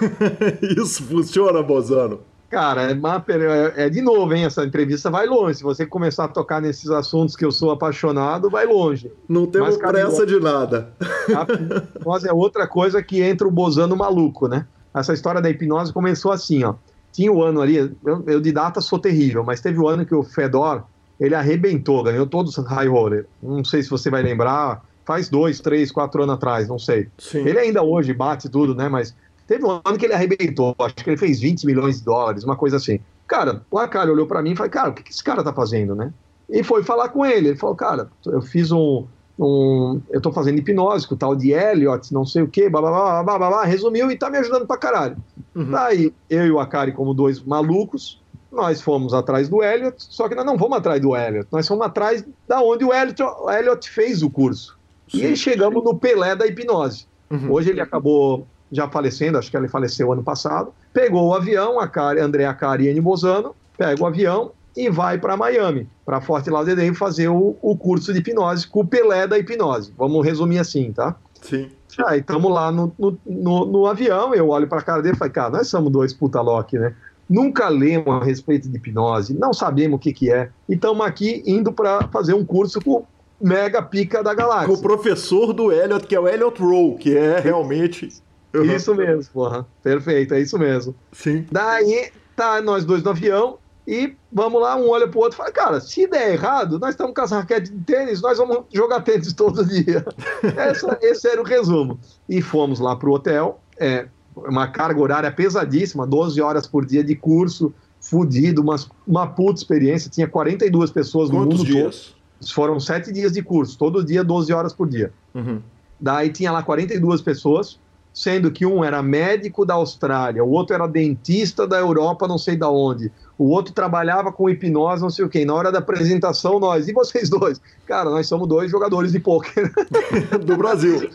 [LAUGHS] Isso funciona, Bozano? Cara, é, é, de novo, hein? Essa entrevista vai longe. Se você começar a tocar nesses assuntos que eu sou apaixonado, vai longe. Não temos Mas, pressa de nada. A hipnose é outra coisa que entra o Bozano maluco, né? Essa história da hipnose começou assim, ó. Tinha o um ano ali, eu, eu, de data sou terrível, mas teve o um ano que o Fedor, ele arrebentou, ganhou todos os high roller. Não sei se você vai lembrar, faz dois, três, quatro anos atrás, não sei. Sim. Ele ainda hoje bate tudo, né? Mas teve um ano que ele arrebentou, acho que ele fez 20 milhões de dólares, uma coisa assim. Cara, o Akari olhou para mim e falou, cara, o que, que esse cara tá fazendo, né? E foi falar com ele. Ele falou, cara, eu fiz um. um eu tô fazendo hipnose com o tal de Elliot, não sei o quê, blá, blá, blá, blá, blá, blá, resumiu e tá me ajudando pra caralho. Uhum. Daí, eu e o Akari, como dois malucos, nós fomos atrás do Elliot, só que nós não vamos atrás do Elliot, nós fomos atrás da onde o Elliot, o Elliot fez o curso. Sim. E aí chegamos no Pelé da hipnose. Uhum. Hoje ele acabou já falecendo, acho que ele faleceu ano passado. Pegou o avião, a Cari, André Acari e Bozano, pega o avião e vai para Miami, para Fort Lauderdale, fazer o, o, curso de hipnose com o Pelé da hipnose. Vamos resumir assim, tá? Sim. Aí estamos lá no, no, no, no, avião, eu olho para a cara dele e falo, cara, nós somos dois puta lock, né? Nunca lemos a respeito de hipnose, não sabemos o que, que é, e estamos aqui indo para fazer um curso com mega pica da galáxia. O professor do Elliot, que é o Elliot Rowe, que é realmente. Isso mesmo, porra. Perfeito, é isso mesmo. Sim. Daí, tá nós dois no avião e vamos lá, um olha pro outro e fala, cara, se der errado, nós estamos com as raquetes de tênis, nós vamos jogar tênis [LAUGHS] todo dia. [LAUGHS] Essa, esse era o resumo. E fomos lá pro hotel, é, uma carga horária pesadíssima, 12 horas por dia de curso, fudido, uma, uma puta experiência, tinha 42 pessoas no Quantos mundo dias? todo. Foram sete dias de curso, todo dia 12 horas por dia. Uhum. Daí tinha lá 42 pessoas, sendo que um era médico da Austrália, o outro era dentista da Europa, não sei da onde, o outro trabalhava com hipnose, não sei o quê. Na hora da apresentação, nós, e vocês dois? Cara, nós somos dois jogadores de pôquer. [LAUGHS] Do Brasil.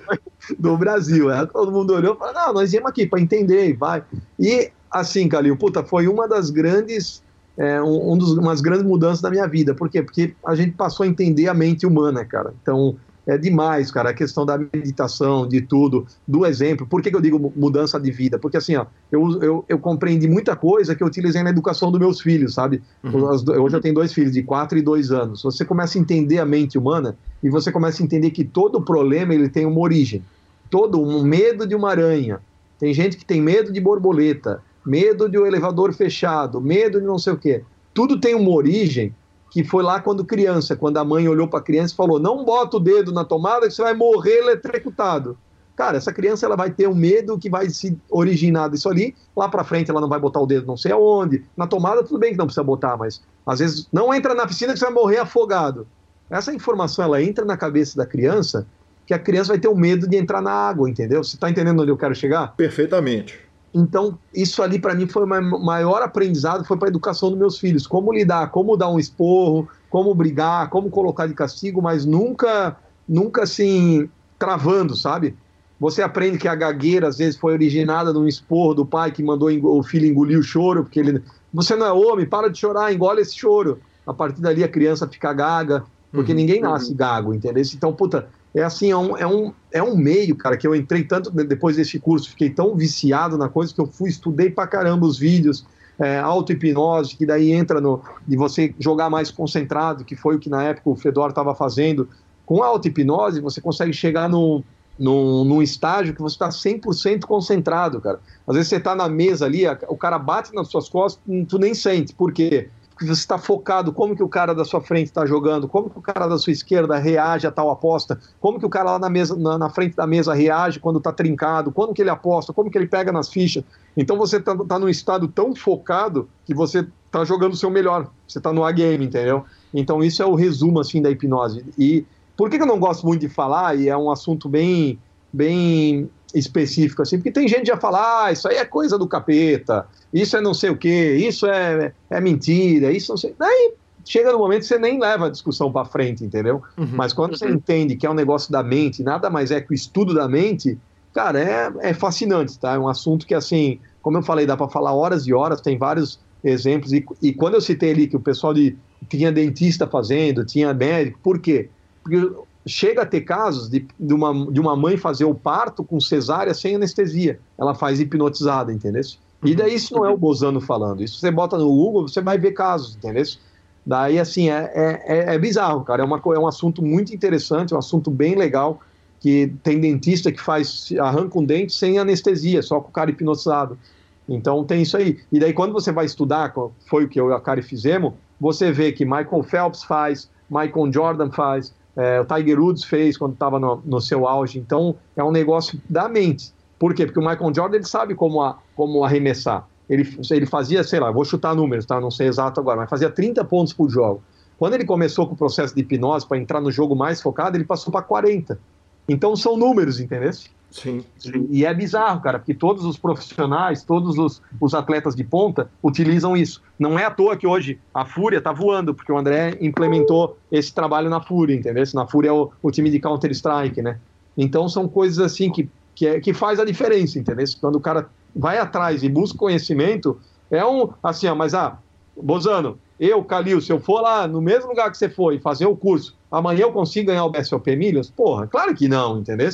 Do Brasil. É. Todo mundo olhou e falou: não, nós viemos aqui para entender e vai. E assim, Calil, puta, foi uma das grandes. É, um, um dos, umas grandes mudanças da minha vida. Por quê? Porque a gente passou a entender a mente humana, cara. Então, é demais, cara, a questão da meditação, de tudo, do exemplo. Por que, que eu digo mudança de vida? Porque assim, ó, eu, eu, eu compreendi muita coisa que eu utilizei na educação dos meus filhos, sabe? Uhum. Hoje eu tenho dois filhos, de 4 e 2 anos. Você começa a entender a mente humana e você começa a entender que todo problema ele tem uma origem. Todo um medo de uma aranha. Tem gente que tem medo de borboleta, medo de um elevador fechado, medo de não sei o quê. Tudo tem uma origem que foi lá quando criança, quando a mãe olhou para a criança e falou: "Não bota o dedo na tomada que você vai morrer eletrocutado". Cara, essa criança ela vai ter um medo que vai se originar disso ali. Lá para frente ela não vai botar o dedo não sei aonde. Na tomada tudo bem que não precisa botar, mas às vezes não entra na piscina que você vai morrer afogado. Essa informação ela entra na cabeça da criança que a criança vai ter o medo de entrar na água, entendeu? Você está entendendo onde eu quero chegar? Perfeitamente. Então, isso ali para mim foi o maior aprendizado, foi para a educação dos meus filhos. Como lidar, como dar um esporro, como brigar, como colocar de castigo, mas nunca, nunca assim, travando, sabe? Você aprende que a gagueira, às vezes, foi originada num esporro do pai que mandou o filho engolir o choro, porque ele. Você não é homem, para de chorar, engole esse choro. A partir dali a criança fica gaga, porque uhum, ninguém nasce uhum. gago, entendeu? Então, puta, é assim, é um, é, um, é um meio, cara, que eu entrei tanto depois desse curso, fiquei tão viciado na coisa que eu fui, estudei pra caramba os vídeos, é, auto-hipnose, que daí entra no de você jogar mais concentrado, que foi o que na época o Fedor estava fazendo. Com a auto-hipnose, você consegue chegar no, num, num estágio que você está 100% concentrado, cara. Às vezes você está na mesa ali, o cara bate nas suas costas, tu nem sente. Por quê? Que você está focado, como que o cara da sua frente está jogando, como que o cara da sua esquerda reage a tal aposta, como que o cara lá na, mesa, na, na frente da mesa reage quando está trincado, como que ele aposta, como que ele pega nas fichas. Então você está tá num estado tão focado que você está jogando o seu melhor, você está no A-game, entendeu? Então isso é o resumo assim da hipnose. E por que, que eu não gosto muito de falar, e é um assunto bem, bem específico assim, porque tem gente que já fala, ah, isso aí é coisa do capeta, isso é não sei o que, isso é, é mentira, isso não sei. Daí chega no momento que você nem leva a discussão para frente, entendeu? Uhum. Mas quando você entende que é um negócio da mente, nada mais é que o estudo da mente, cara, é, é fascinante, tá? É um assunto que, assim, como eu falei, dá para falar horas e horas, tem vários exemplos. E, e quando eu citei ali que o pessoal de, tinha dentista fazendo, tinha médico, por quê? Porque chega a ter casos de, de, uma, de uma mãe fazer o parto com cesárea sem anestesia. Ela faz hipnotizada, entendeu? E uhum. daí isso não é o Bozano falando. Isso você bota no Google, você vai ver casos, entendeu? Daí, assim, é, é, é, é bizarro, cara. É, uma, é um assunto muito interessante, um assunto bem legal, que tem dentista que faz, arranca um dente sem anestesia, só com o cara hipnotizado. Então tem isso aí. E daí quando você vai estudar, foi o que eu e a Kari fizemos, você vê que Michael Phelps faz, Michael Jordan faz, é, o Tiger Woods fez quando estava no, no, seu auge. Então, é um negócio da mente. Por quê? Porque o Michael Jordan ele sabe como, a, como arremessar. Ele, ele fazia, sei lá, vou chutar números, tá? Não sei exato agora, mas fazia 30 pontos por jogo. Quando ele começou com o processo de hipnose para entrar no jogo mais focado, ele passou para 40. Então são números, entendeu? Sim. E é bizarro, cara, porque todos os profissionais, todos os, os atletas de ponta utilizam isso. Não é à toa que hoje a Fúria está voando, porque o André implementou esse trabalho na Fúria, entendeu? Na Fúria é o, o time de Counter-Strike, né? Então são coisas assim que, que, é, que faz a diferença, entendeu? Quando o cara vai atrás e busca conhecimento, é um, assim, ó, mas ah, Bozano, eu, Calil, se eu for lá no mesmo lugar que você foi fazer o curso, amanhã eu consigo ganhar o BSOP Milhas? Porra, claro que não, entendeu?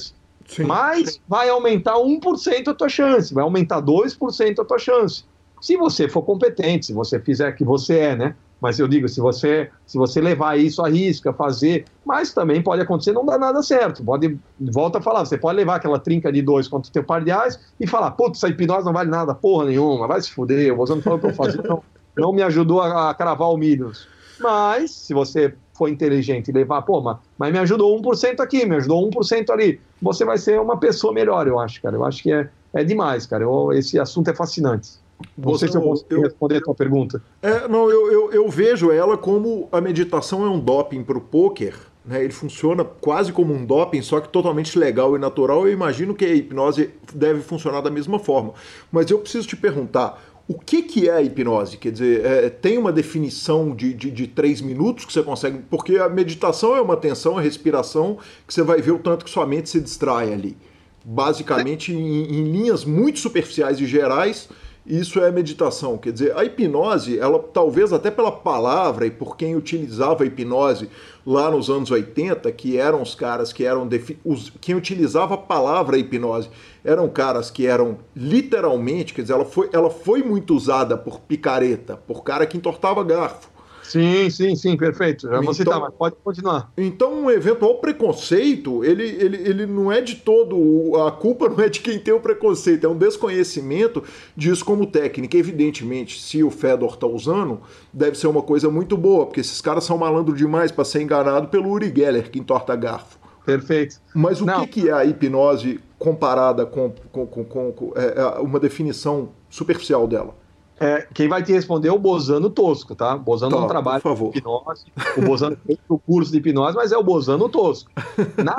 Sim. Mas vai aumentar 1% a tua chance, vai aumentar 2% a tua chance. Se você for competente, se você fizer que você é, né? Mas eu digo, se você, se você levar isso à risca, fazer, mas também pode acontecer, não dá nada certo. Pode, volta a falar, você pode levar aquela trinca de dois contra o teu par de ais e falar, putz, essa hipnose não vale nada, porra nenhuma, vai se fuder, o Bozano falou que eu fazer, não, não me ajudou a, a cravar o milho. Mas, se você for inteligente e levar, pô, mas, mas me ajudou 1% aqui, me ajudou 1% ali, você vai ser uma pessoa melhor, eu acho, cara. Eu acho que é, é demais, cara. Eu, esse assunto é fascinante. Não sei se eu consigo responder a tua pergunta. É, não, eu, eu, eu, vejo ela como a meditação é um doping para o poker. Né? Ele funciona quase como um doping, só que totalmente legal e natural. Eu imagino que a hipnose deve funcionar da mesma forma. Mas eu preciso te perguntar: o que, que é a hipnose? Quer dizer, é, tem uma definição de, de, de, três minutos que você consegue. Porque a meditação é uma atenção, a respiração, que você vai ver o tanto que sua mente se distrai ali. Basicamente, em, em linhas muito superficiais e gerais isso é meditação. Quer dizer, a hipnose, ela talvez até pela palavra e por quem utilizava a hipnose lá nos anos 80, que eram os caras que eram. Os, quem utilizava a palavra hipnose eram caras que eram literalmente, quer dizer, ela foi, ela foi muito usada por picareta, por cara que entortava garfo. Sim, sim, sim, perfeito. Já vou citar, mas pode continuar. Então, um eventual preconceito, ele, ele, ele não é de todo. A culpa [LAUGHS] não é de quem tem o preconceito, é um desconhecimento disso como técnica. Evidentemente, se o Fedor está usando, deve ser uma coisa muito boa, porque esses caras são malandro demais para ser enganado pelo Uri Geller, que entorta garfo. Perfeito. Mas o que, que é a hipnose comparada com, com, com, com é, é uma definição superficial dela? É, quem vai te responder é o Bozano Tosco, tá? O Bozano tá, não trabalha com hipnose. O Bozano [LAUGHS] fez o curso de hipnose, mas é o Bozano Tosco. [LAUGHS] Na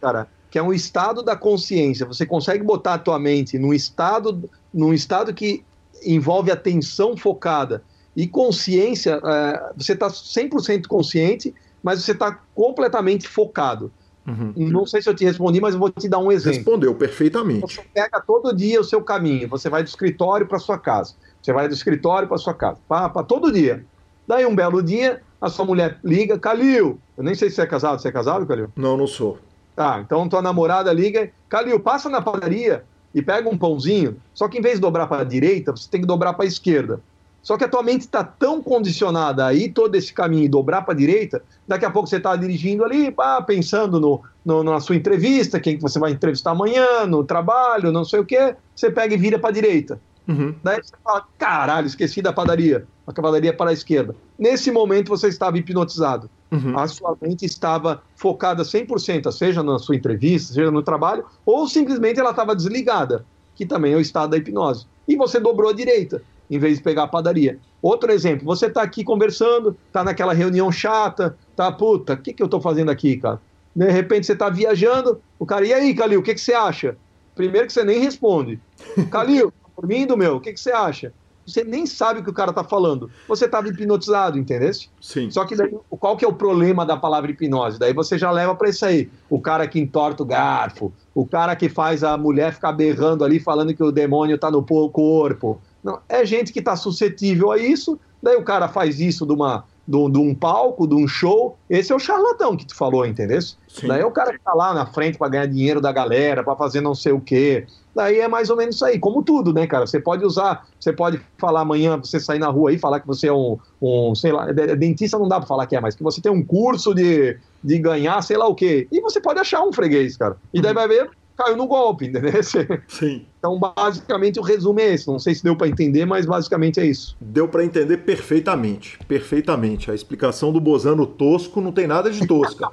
cara, que é um estado da consciência. Você consegue botar a tua mente num estado, num estado que envolve atenção focada e consciência. É, você está 100% consciente, mas você está completamente focado. Uhum. Não sei se eu te respondi, mas eu vou te dar um exemplo. Respondeu perfeitamente. Você pega todo dia o seu caminho, você vai do escritório para sua casa. Você vai do escritório para sua casa, para todo dia. Daí um belo dia, a sua mulher liga, Calil. Eu nem sei se você é casado. Você é casado, Calil? Não, não sou. Tá, então tua namorada liga, Calil, passa na padaria e pega um pãozinho. Só que em vez de dobrar para a direita, você tem que dobrar para a esquerda. Só que a tua mente está tão condicionada a ir todo esse caminho e dobrar para a direita, daqui a pouco você está dirigindo ali, pá, pensando no, no, na sua entrevista, quem que você vai entrevistar amanhã, no trabalho, não sei o quê, você pega e vira para a direita. Uhum. Daí você fala, caralho, esqueci da padaria. A cavalaria para a esquerda. Nesse momento você estava hipnotizado. Uhum. A sua mente estava focada 100%, seja na sua entrevista, seja no trabalho, ou simplesmente ela estava desligada, que também é o estado da hipnose. E você dobrou a direita em vez de pegar a padaria. Outro exemplo, você está aqui conversando, está naquela reunião chata, tá, puta, o que, que eu estou fazendo aqui, cara? De repente você está viajando, o cara, e aí, Calil, o que, que você acha? Primeiro que você nem responde. [LAUGHS] Calil, dormindo, meu, o que, que você acha? Você nem sabe o que o cara está falando. Você estava hipnotizado, entendeu? Sim. Só que daí, qual que é o problema da palavra hipnose? Daí você já leva para isso aí. O cara que entorta o garfo, o cara que faz a mulher ficar berrando ali, falando que o demônio está no corpo, não, é gente que está suscetível a isso, daí o cara faz isso de, uma, de, um palco, de um show. Esse é o charlatão que tu falou, entendeu? Sim. Daí é o cara que está lá na frente para ganhar dinheiro da galera, para fazer não sei o quê. Daí é mais ou menos isso aí, como tudo, né, cara? Você pode usar, você pode falar amanhã, você sair na rua aí, falar que você é um, um sei lá, dentista não dá para falar que é, mas que você tem um curso de, de ganhar, sei lá o quê. E você pode achar um freguês, cara. E daí uhum. vai ver, caiu no golpe, entendeu? [LAUGHS] Sim. Então, basicamente, o resumo é esse. Não sei se deu para entender, mas basicamente é isso. Deu para entender perfeitamente. Perfeitamente. A explicação do Bozano tosco não tem nada de tosca.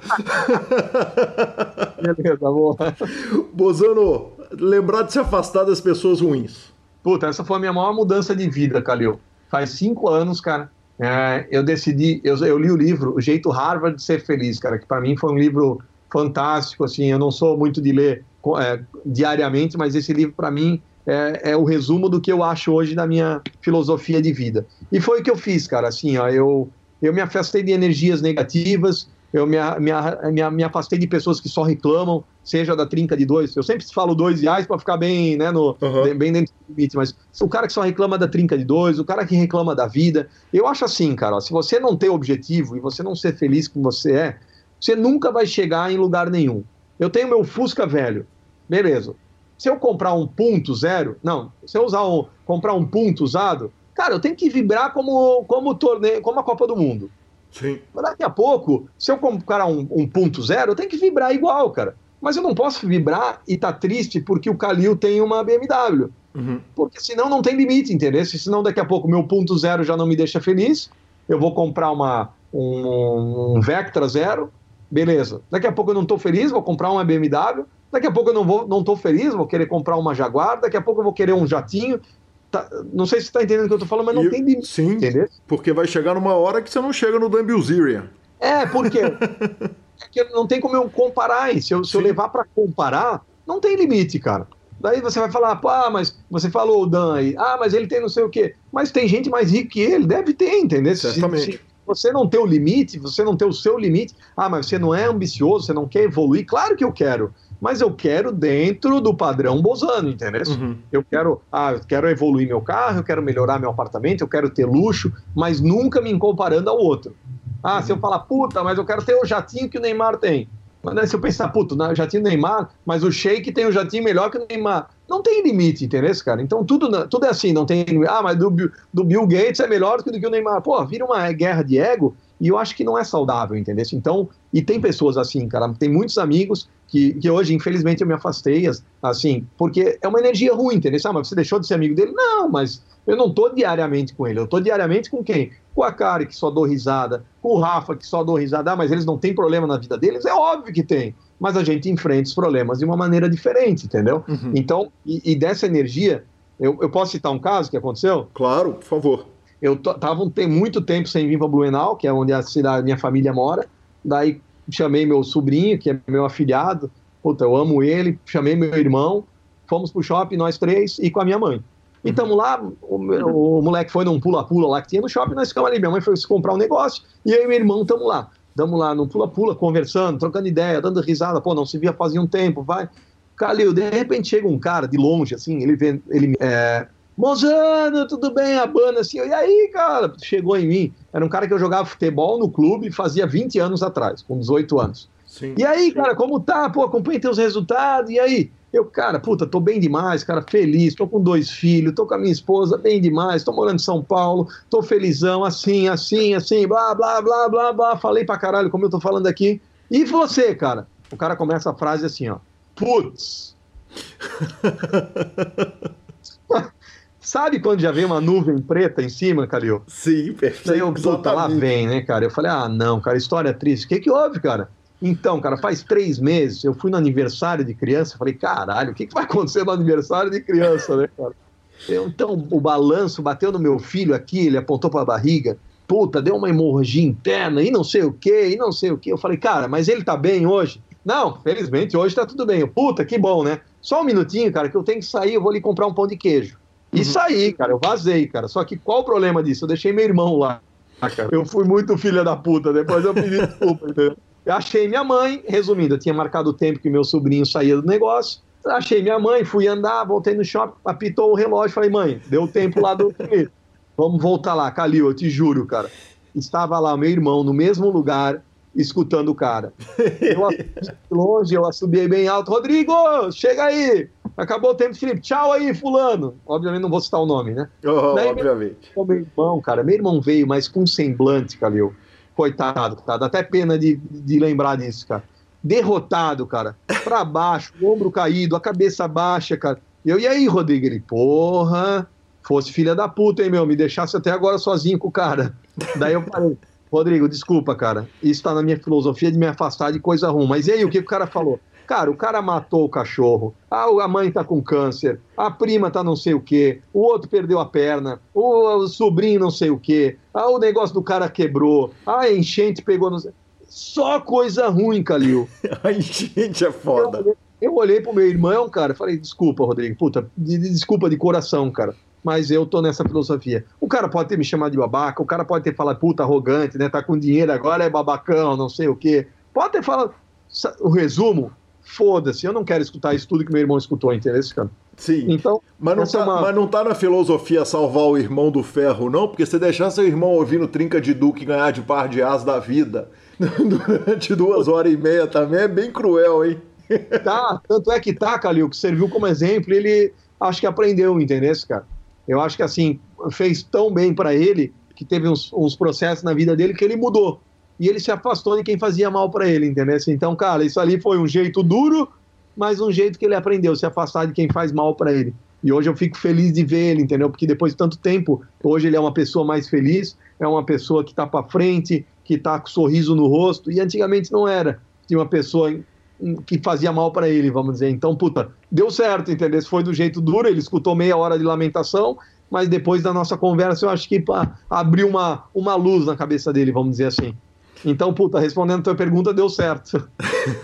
[LAUGHS] Beleza, boa. Bozano, lembrar de se afastar das pessoas ruins. Puta, essa foi a minha maior mudança de vida, Calil. Faz cinco anos, cara. É, eu decidi, eu, eu, li o livro O Jeito Harvard de Ser Feliz, cara, que para mim foi um livro fantástico, assim, eu não sou muito de ler é, diariamente, mas esse livro para mim é, é, o resumo do que eu acho hoje da minha filosofia de vida. E foi o que eu fiz, cara, assim, ó, eu, eu me afastei de energias negativas, eu me, me, me, me, afastei de pessoas que só reclamam, seja da trinca de dois. Eu sempre falo dois reais para ficar bem, né, no, uhum. bem dentro do limite, mas o cara que só reclama da trinca de dois, o cara que reclama da vida. Eu acho assim, cara, ó, se você não tem objetivo e você não ser feliz como você é, você nunca vai chegar em lugar nenhum. Eu tenho meu Fusca velho, beleza. Se eu comprar um ponto zero, não, se eu usar um, comprar um ponto usado, cara, eu tenho que vibrar como, como torneio, como a Copa do Mundo. Sim. Mas daqui a pouco, se eu comprar um, um ponto zero, eu tenho que vibrar igual, cara. Mas eu não posso vibrar e estar tá triste porque o Calil tem uma BMW. Uhum. Porque senão não tem limite, entendeu? Senão daqui a pouco meu ponto zero já não me deixa feliz. Eu vou comprar uma, um, um Vectra zero, beleza. Daqui a pouco eu não estou feliz, vou comprar uma BMW. Daqui a pouco eu não vou, não estou feliz, vou querer comprar uma Jaguar. Daqui a pouco eu vou querer um jatinho. Tá, não sei se você está entendendo o que eu estou falando, mas não e, tem limite. Sim, entendeu? porque vai chegar numa hora que você não chega no Dumbleziria. É, por quê? [LAUGHS] porque não tem como eu comparar. Se eu, se eu levar para comparar, não tem limite, cara. Daí você vai falar, ah, mas você falou o Dan aí, ah, mas ele tem não sei o quê. Mas tem gente mais rica que ele, deve ter, entendeu? Certamente. Se, se você não tem o limite, você não tem o seu limite, ah, mas você não é ambicioso, você não quer evoluir, claro que eu quero mas eu quero dentro do padrão Bozano, entendeu? Uhum. Eu quero, ah, eu quero evoluir meu carro, eu quero melhorar meu apartamento, eu quero ter luxo, mas nunca me comparando ao outro. Ah, uhum. se eu falar, puta, mas eu quero ter o jatinho que o Neymar tem. Mas se eu pensar, puta, o jatinho do Neymar, mas o Sheik tem o jatinho melhor que o Neymar. Não tem limite, entendeu, cara? Então tudo, tudo é assim, não tem. Ah, mas do, do Bill Gates é melhor do que o Neymar. Pô, vira uma guerra de ego e eu acho que não é saudável, entendeu? Então, e tem pessoas assim, cara, tem muitos amigos que, que hoje, infelizmente, eu me afastei, assim, porque é uma energia ruim, entendeu? Ah, mas você deixou de ser amigo dele? Não, mas eu não tô diariamente com ele, eu tô diariamente com quem? Com a Kari, que só dou risada, com o Rafa, que só dou risada, ah, mas eles não têm problema na vida deles? É óbvio que tem, mas a gente enfrenta os problemas de uma maneira diferente, entendeu? Uhum. Então, e, e, dessa energia, eu, eu posso citar um caso que aconteceu? Claro, por favor. Eu tava tem muito tempo sem vir para Blumenau, que é onde a cidade, minha família mora, daí chamei meu sobrinho, que é meu afilhado, puta, eu amo ele, chamei meu irmão, fomos pro shopping, nós três, e com a minha mãe. E tamo lá, o, o moleque foi num pula-pula lá que tinha no shopping, nós ficamos ali, minha mãe foi se comprar um negócio, e eu e meu irmão tamo lá. Tamo lá no pula-pula, conversando, trocando ideia, dando risada, pô, não se via fazia um tempo, vai. Calil, de repente chega um cara de longe, assim, ele vê, ele, é, Mozano, tudo bem? A banda assim, e aí, cara? Chegou em mim. Era um cara que eu jogava futebol no clube fazia 20 anos atrás, com 18 anos. Sim, e aí, sim. cara, como tá? Pô, acompanha teus resultados, e aí? Eu, cara, puta, tô bem demais, cara, feliz, tô com dois filhos, tô com a minha esposa, bem demais, tô morando em São Paulo, tô felizão, assim, assim, assim, blá, blá, blá, blá, blá, falei pra caralho como eu tô falando aqui. E você, cara? O cara começa a frase assim, ó, putz. [LAUGHS] Sabe quando já vem uma nuvem preta em cima, Calil? Sim, perfeito. Daí eu, puta, lá vem, né, cara? Eu falei, ah, não, cara, história triste. O que que houve, cara? Então, cara, faz três meses, eu fui no aniversário de criança, falei, caralho, o que, que vai acontecer no aniversário de criança, né, cara? Eu, então, o balanço bateu no meu filho aqui, ele apontou para a barriga, puta, deu uma hemorragia interna, e não sei o que, e não sei o que. Eu falei, cara, mas ele tá bem hoje? Não, felizmente hoje tá tudo bem. Eu, puta, que bom, né? Só um minutinho, cara, que eu tenho que sair, eu vou ali comprar um pão de queijo. E uhum. saí, cara, eu vazei, cara. Só que qual o problema disso? Eu deixei meu irmão lá, cara. Eu fui muito filha da puta, depois eu pedi [LAUGHS] desculpa, entendeu? Eu achei minha mãe, resumindo, eu tinha marcado o tempo que meu sobrinho saía do negócio. Achei minha mãe, fui andar, voltei no shopping, apitou o relógio, falei, mãe, deu tempo lá do Vamos voltar lá, Calil, eu te juro, cara. Estava lá meu irmão no mesmo lugar, escutando o cara. Eu [LAUGHS] longe, eu assobiei bem alto, Rodrigo, chega aí! Acabou o tempo, Felipe. Tchau aí, fulano. Obviamente não vou citar o nome, né? Oh, Daí, obviamente. Meu, meu, irmão, cara, meu irmão veio, mas com semblante, Calil. Coitado, tá? Dá até pena de, de lembrar disso, cara. derrotado, cara, pra baixo, o [LAUGHS] ombro caído, a cabeça baixa, cara. Eu, e aí, Rodrigo? Ele, porra, fosse filha da puta, hein, meu? Me deixasse até agora sozinho com o cara. Daí eu falei, Rodrigo, desculpa, cara. Isso tá na minha filosofia de me afastar de coisa ruim. Mas e aí, o que o cara falou? Cara, o cara matou o cachorro, ah, a mãe tá com câncer, a prima tá não sei o quê, o outro perdeu a perna, o, sobrinho não sei o quê, ah, o negócio do cara quebrou, ah, a enchente pegou. No... Só coisa ruim, Calil. [LAUGHS] a enchente é foda. Eu, eu olhei pro meu irmão, cara, falei, desculpa, Rodrigo, puta, desculpa de coração, cara mas eu tô nessa filosofia. O cara pode ter me chamado de babaca, o cara pode ter falado puta arrogante, né? Tá com dinheiro agora, é babacão, não sei o quê. Pode ter falado. O resumo, foda-se, eu não quero escutar isso tudo que meu irmão escutou, entendeu, cara? Sim. Então, mas não, tá, é uma... mas não tá na filosofia salvar o irmão do ferro, não, porque se deixar seu irmão ouvindo Trinca de Duque ganhar de par de as da vida [LAUGHS] durante duas horas e meia também é bem cruel, hein? Tá, tanto é que tá, Calil, que serviu como exemplo, ele acho que aprendeu, entendeu, cara? Eu acho que assim, fez tão bem para ele que teve uns, uns processos na vida dele que ele mudou e ele se afastou de quem fazia mal para ele, entendeu? Então, cara, isso ali foi um jeito duro, mas um jeito que ele aprendeu, se afastar de quem faz mal para ele. E hoje eu fico feliz de ver ele, entendeu? Porque depois de tanto tempo, hoje ele é uma pessoa mais feliz, é uma pessoa que está para frente, que está com sorriso no rosto, e antigamente não era. Tinha uma pessoa que fazia mal para ele, vamos dizer. Então, puta, deu certo, entendeu? Foi do jeito duro, ele escutou meia hora de lamentação, mas depois da nossa conversa eu acho que abriu uma, uma luz na cabeça dele, vamos dizer assim. Então, puta, respondendo a tua pergunta, deu certo.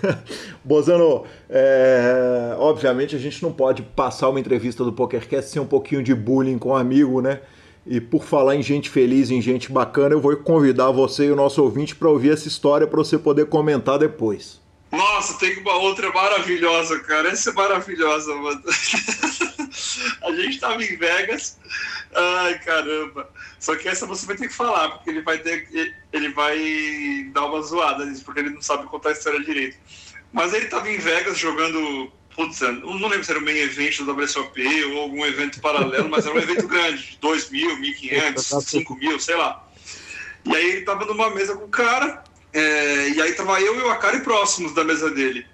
[LAUGHS] Bozano, é... obviamente a gente não pode passar uma entrevista do PokerCast sem um pouquinho de bullying com um amigo, né? E por falar em gente feliz, em gente bacana, eu vou convidar você e o nosso ouvinte para ouvir essa história para você poder comentar depois. Nossa, tem uma outra maravilhosa, cara. Essa é maravilhosa, mano. [LAUGHS] a gente tava em Vegas. Ai, caramba. Só que essa você vai ter que falar, porque ele vai ter ele vai dar uma zoada nisso, porque ele não sabe contar a história direito. Mas ele tava em Vegas jogando. Putz, não lembro se era o main event do WSOP ou algum evento paralelo, mas era um evento grande, 2 mil, 1.500, 5 mil, sei lá. E aí ele tava numa mesa com o cara, é, e aí tava eu e o Akari próximos da mesa dele.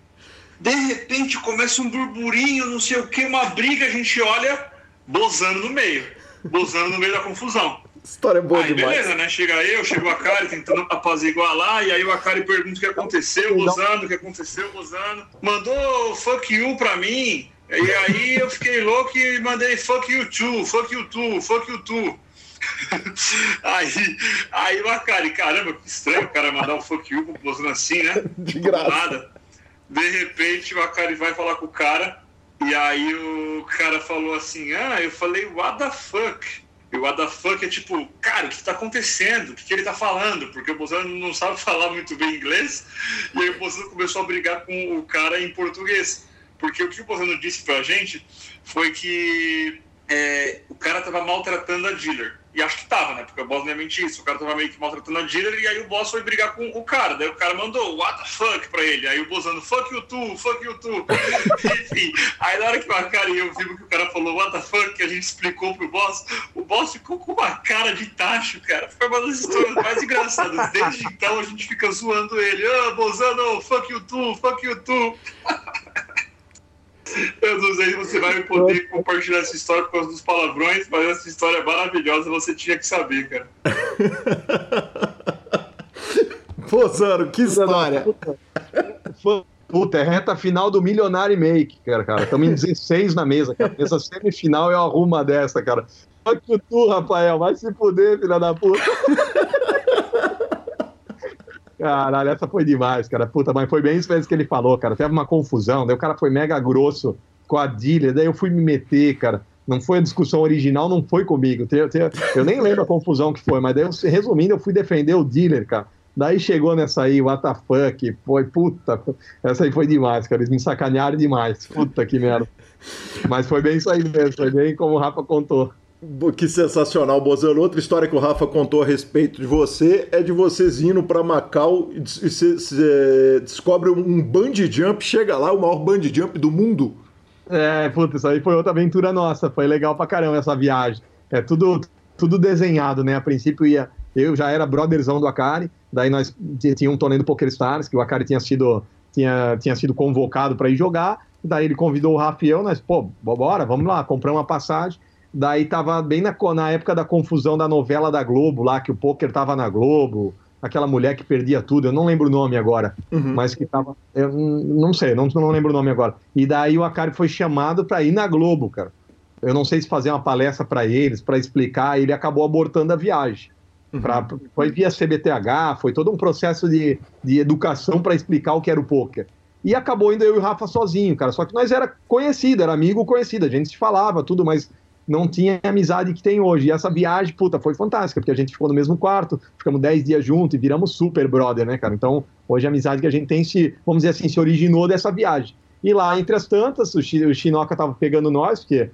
De repente começa um burburinho, não sei o que, uma briga, a gente olha, bozando no meio. Bozando no meio da confusão. História boa aí, demais. beleza, né? Chega eu, chega o Akari tentando apaziguar lá, e aí o Akari pergunta o que aconteceu, gozando, o que aconteceu, gozando. Mandou fuck you pra mim, e aí eu fiquei louco e mandei fuck you too, fuck you too, fuck you too. [LAUGHS] aí, aí o Akari, caramba, que estranho o cara mandar um fuck you gozando assim, né? [LAUGHS] De graça. Nada. De repente o Akari vai falar com o cara, e aí o cara falou assim: Ah, eu falei, what the fuck? E o what the fuck é tipo, cara, o que está acontecendo? O que, que ele está falando? Porque o Bolsonaro não sabe [LAUGHS] falar muito bem inglês. E aí o Bolsonaro começou a brigar com o cara em português. Porque o que o Bolsonaro disse pra gente foi que é, o cara estava maltratando a dealer. E acho que tava, né? Porque o boss não é mentir isso. O cara tava meio que maltratando a dealer e aí o boss foi brigar com o cara. Daí o cara mandou what the fuck pra ele. Aí o boss fuck you too, fuck you too. [LAUGHS] Enfim, aí na hora que o cara e eu vimos que o cara falou what the fuck, que a gente explicou pro boss, o boss ficou com uma cara de tacho, cara. Foi uma das histórias mais engraçadas. Desde então a gente fica zoando ele. Ah, oh, Bozano, fuck you too, fuck you too. [LAUGHS] Eu não sei se você vai poder compartilhar essa história por causa dos palavrões, mas essa história é maravilhosa, você tinha que saber, cara. [LAUGHS] Pô, Zano, que história! Puta, é reta final do Milionário Make, cara, cara. Estamos em 16 na mesa, cara. Nessa semifinal eu arrumo uma dessa, cara. Só que tu, Rafael, vai se fuder, filha da puta. [LAUGHS] Caralho, essa foi demais, cara. Puta, mas foi bem isso mesmo que ele falou, cara. Teve uma confusão, daí o cara foi mega grosso com a Dília, daí eu fui me meter, cara. Não foi a discussão original, não foi comigo. Eu nem lembro a confusão que foi, mas daí, resumindo, eu fui defender o dealer, cara. Daí chegou nessa aí, what the fuck, foi puta. Essa aí foi demais, cara. Eles me sacanearam demais. Puta que merda. Mas foi bem isso aí mesmo, foi bem como o Rafa contou. Que sensacional, Bozano. Outra história que o Rafa contou a respeito de você é de vocês indo para Macau e você descobre um bungee jump, chega lá, o maior bungee jump do mundo. É, puta, isso aí foi outra aventura nossa. Foi legal pra caramba essa viagem. É tudo, tudo desenhado, né? A princípio ia. Eu já era brotherzão do Akari, daí nós tinha um torneio do Poker Stars, que o Akari tinha sido tinha, tinha sido convocado para ir jogar. Daí ele convidou o Rafael, nós, pô, bora, vamos lá, compramos uma passagem. Daí tava bem na, na época da confusão da novela da Globo, lá que o poker tava na Globo, aquela mulher que perdia tudo, eu não lembro o nome agora, uhum. mas que tava. Eu não sei, não, não lembro o nome agora. E daí o Akari foi chamado para ir na Globo, cara. Eu não sei se fazer uma palestra para eles, para explicar, e ele acabou abortando a viagem. Uhum. Pra, foi via CBTH, foi todo um processo de, de educação para explicar o que era o poker. E acabou indo eu e o Rafa sozinho, cara. Só que nós era conhecido, era amigo conhecido, a gente se falava, tudo, mas não tinha a amizade que tem hoje. E essa viagem, puta, foi fantástica, porque a gente ficou no mesmo quarto, ficamos 10 dias juntos e viramos super brother, né, cara? Então, hoje a amizade que a gente tem se, vamos dizer assim, se originou dessa viagem. E lá, entre as tantas, o, Chinoca tava pegando nós, porque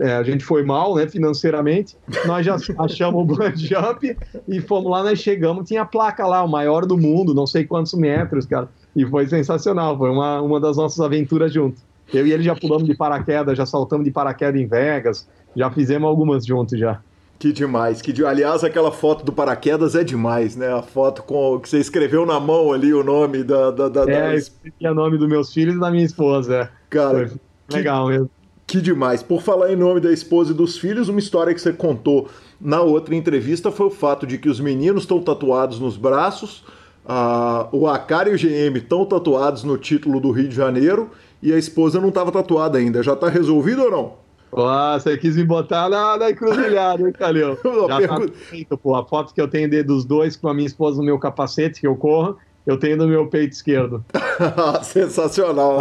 é, a gente foi mal, né, financeiramente. Nós já [LAUGHS] achamos o Band Jump e fomos lá, nós chegamos, tinha a placa lá, o maior do mundo, não sei quantos metros, cara. E foi sensacional, foi uma, uma das nossas aventuras juntos. Eu e ele já pulamos de paraquedas, já saltamos de paraquedas em Vegas, já fizemos algumas juntos já. Que demais, que de... aliás aquela foto do paraquedas é demais, né? A foto com que você escreveu na mão ali o nome da da, da, é, da... o nome dos meus filhos e da minha esposa. É. Cara, Foi legal mesmo. Que demais. Por falar em nome da esposa e dos filhos, uma história que você contou na outra entrevista foi o fato de que os meninos estão tatuados nos braços, a... o Akari e o GM estão tatuados no título do Rio de Janeiro e a esposa não estava tatuada ainda. Já está resolvido ou não? Ah, você quis me botar na, na encruzilhada, hein, Calil? [LAUGHS] Já pergunta... tá feito, pô. A foto que eu tenho dos dois com a minha esposa no meu capacete, que eu corro, eu tenho no meu peito esquerdo. [LAUGHS] Sensacional.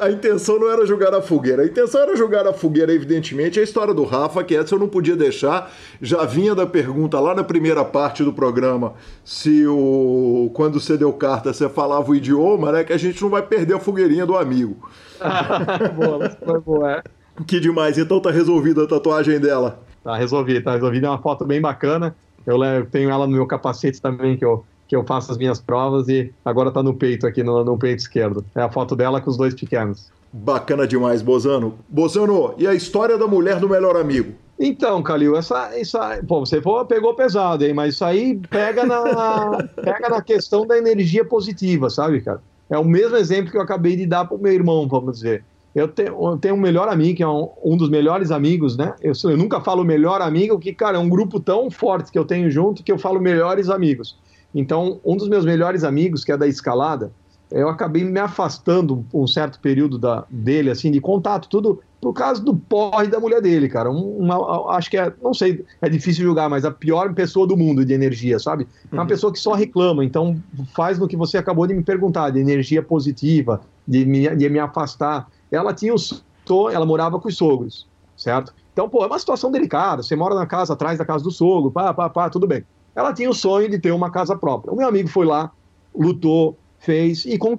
A, intenção não era jogar a fogueira. A intenção era jogar a fogueira, evidentemente. A história do Rafa, que essa eu não podia deixar. Já vinha da pergunta lá na primeira parte do programa se o quando você deu carta você falava o idioma, né? Que a gente não vai perder a fogueirinha do amigo. [LAUGHS] boa, foi boa, é. Que demais. Então tá resolvida a tatuagem dela. Tá resolvido, tá resolvido. É uma foto bem bacana. Eu tenho ela no meu capacete também, que eu, que eu faço as minhas provas e agora tá no peito aqui, no, no peito esquerdo. É a foto dela com os dois pequenos. Bacana demais, Bozano. Bozano, e a história da mulher do melhor amigo? Então, Calil, essa, essa, pô, você pegou pesado, hein? Mas isso aí pega na, [LAUGHS] pega na questão da energia positiva, sabe, cara? É o mesmo exemplo que eu acabei de dar pro meu irmão, vamos dizer. Eu tenho, eu tenho um melhor amigo, que é um, um dos melhores amigos, né? Eu, eu, nunca falo melhor amigo, que, cara, é um grupo tão forte que eu tenho junto que eu falo melhores amigos. Então, um dos meus melhores amigos, que é da escalada, eu acabei me afastando um certo período da, dele, assim, de contato, tudo por causa do porre da mulher dele, cara. Uma, acho que é, não sei, é difícil julgar, mas a pior pessoa do mundo de energia, sabe? É uma uhum. pessoa que só reclama, então faz no que você acabou de me perguntar, de energia positiva, de me, de me afastar ela tinha o sonho, ela morava com os sogros, certo? Então, pô, é uma situação delicada. Você mora na casa atrás da casa do sogro, pá, pá, pá, tudo bem. Ela tinha o sonho de ter uma casa própria. O meu amigo foi lá, lutou, fez e com,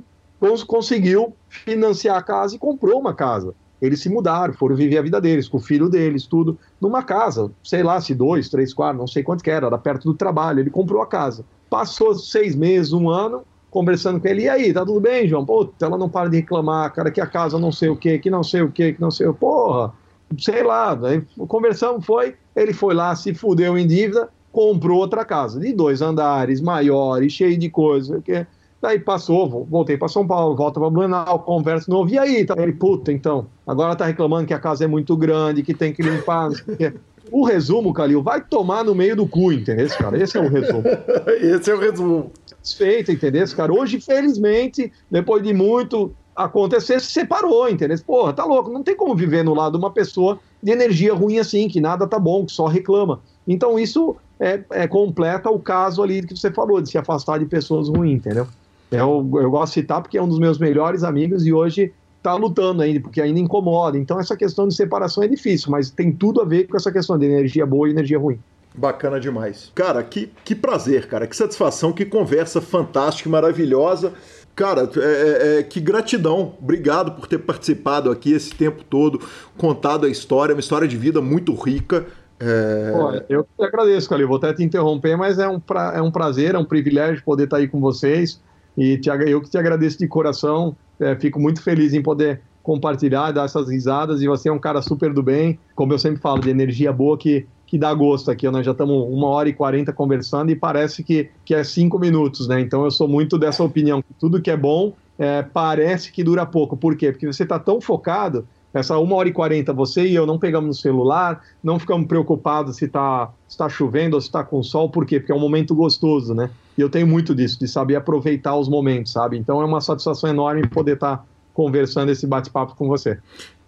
conseguiu financiar a casa e comprou uma casa. Eles se mudaram, foram viver a vida deles, com o filho deles, tudo, numa casa, sei lá, se dois, três, quatro, não sei quanto que era, era perto do trabalho. Ele comprou a casa. Passou seis meses, um ano, conversando com ele, e aí, tá tudo bem, João? Pô, ela não para de reclamar, cara, que a casa não sei o que, que não sei o que, que não sei o porra, sei lá, conversamos, foi, ele foi lá, se fudeu em dívida, comprou outra casa, de dois andares, maiores, cheio de coisas, que Daí passou, voltei para São Paulo, volta para Blumenau, conversa de novo. E aí? Tá, ele, puta, então, agora tá reclamando que a casa é muito grande, que tem que limpar. o resumo, Calil, vai tomar no meio do cu, entendeu, cara? Esse é o resumo. [LAUGHS] Esse é o resumo satisfeita, entendeu? Cara, hoje, felizmente, depois de muito acontecer, se separou, entendeu? Porra, tá louco, não tem como viver no lado de uma pessoa de energia ruim assim, que nada tá bom, que só reclama. Então, isso é, é completa o caso ali que você falou, de se afastar de pessoas ruins, entendeu? Eu, eu gosto de citar porque é um dos meus melhores amigos e hoje tá lutando ainda, porque ainda incomoda. Então, essa questão de separação é difícil, mas tem tudo a ver com essa questão de energia boa e energia ruim. Bacana demais. Cara, que, que prazer, cara. Que satisfação, que conversa fantástica e maravilhosa. Cara, é, é, é, que gratidão. Obrigado por ter participado aqui esse tempo todo, contado a história, uma história de vida muito rica. É... Olha, eu que agradeço, Calil. Vou até te interromper, mas é um, pra, é um prazer, é um privilégio poder estar aí com vocês. E te, eu que te agradeço de coração. É, fico muito feliz em poder compartilhar, dar essas risadas. E você é um cara super do bem, como eu sempre falo, de energia boa que que dá gosto aqui. Nós já estamos uma hora e quarenta conversando e parece que, que é cinco minutos, né? Então eu sou muito dessa opinião tudo que é bom é, parece que dura pouco. Por quê? Porque você está tão focado, essa uma hora e quarenta você e eu não pegamos no celular, não ficamos preocupados se está tá chovendo ou se está com sol, por quê? Porque é um momento gostoso, né? E eu tenho muito disso, de saber aproveitar os momentos, sabe? Então é uma satisfação enorme poder estar tá conversando esse bate-papo com você.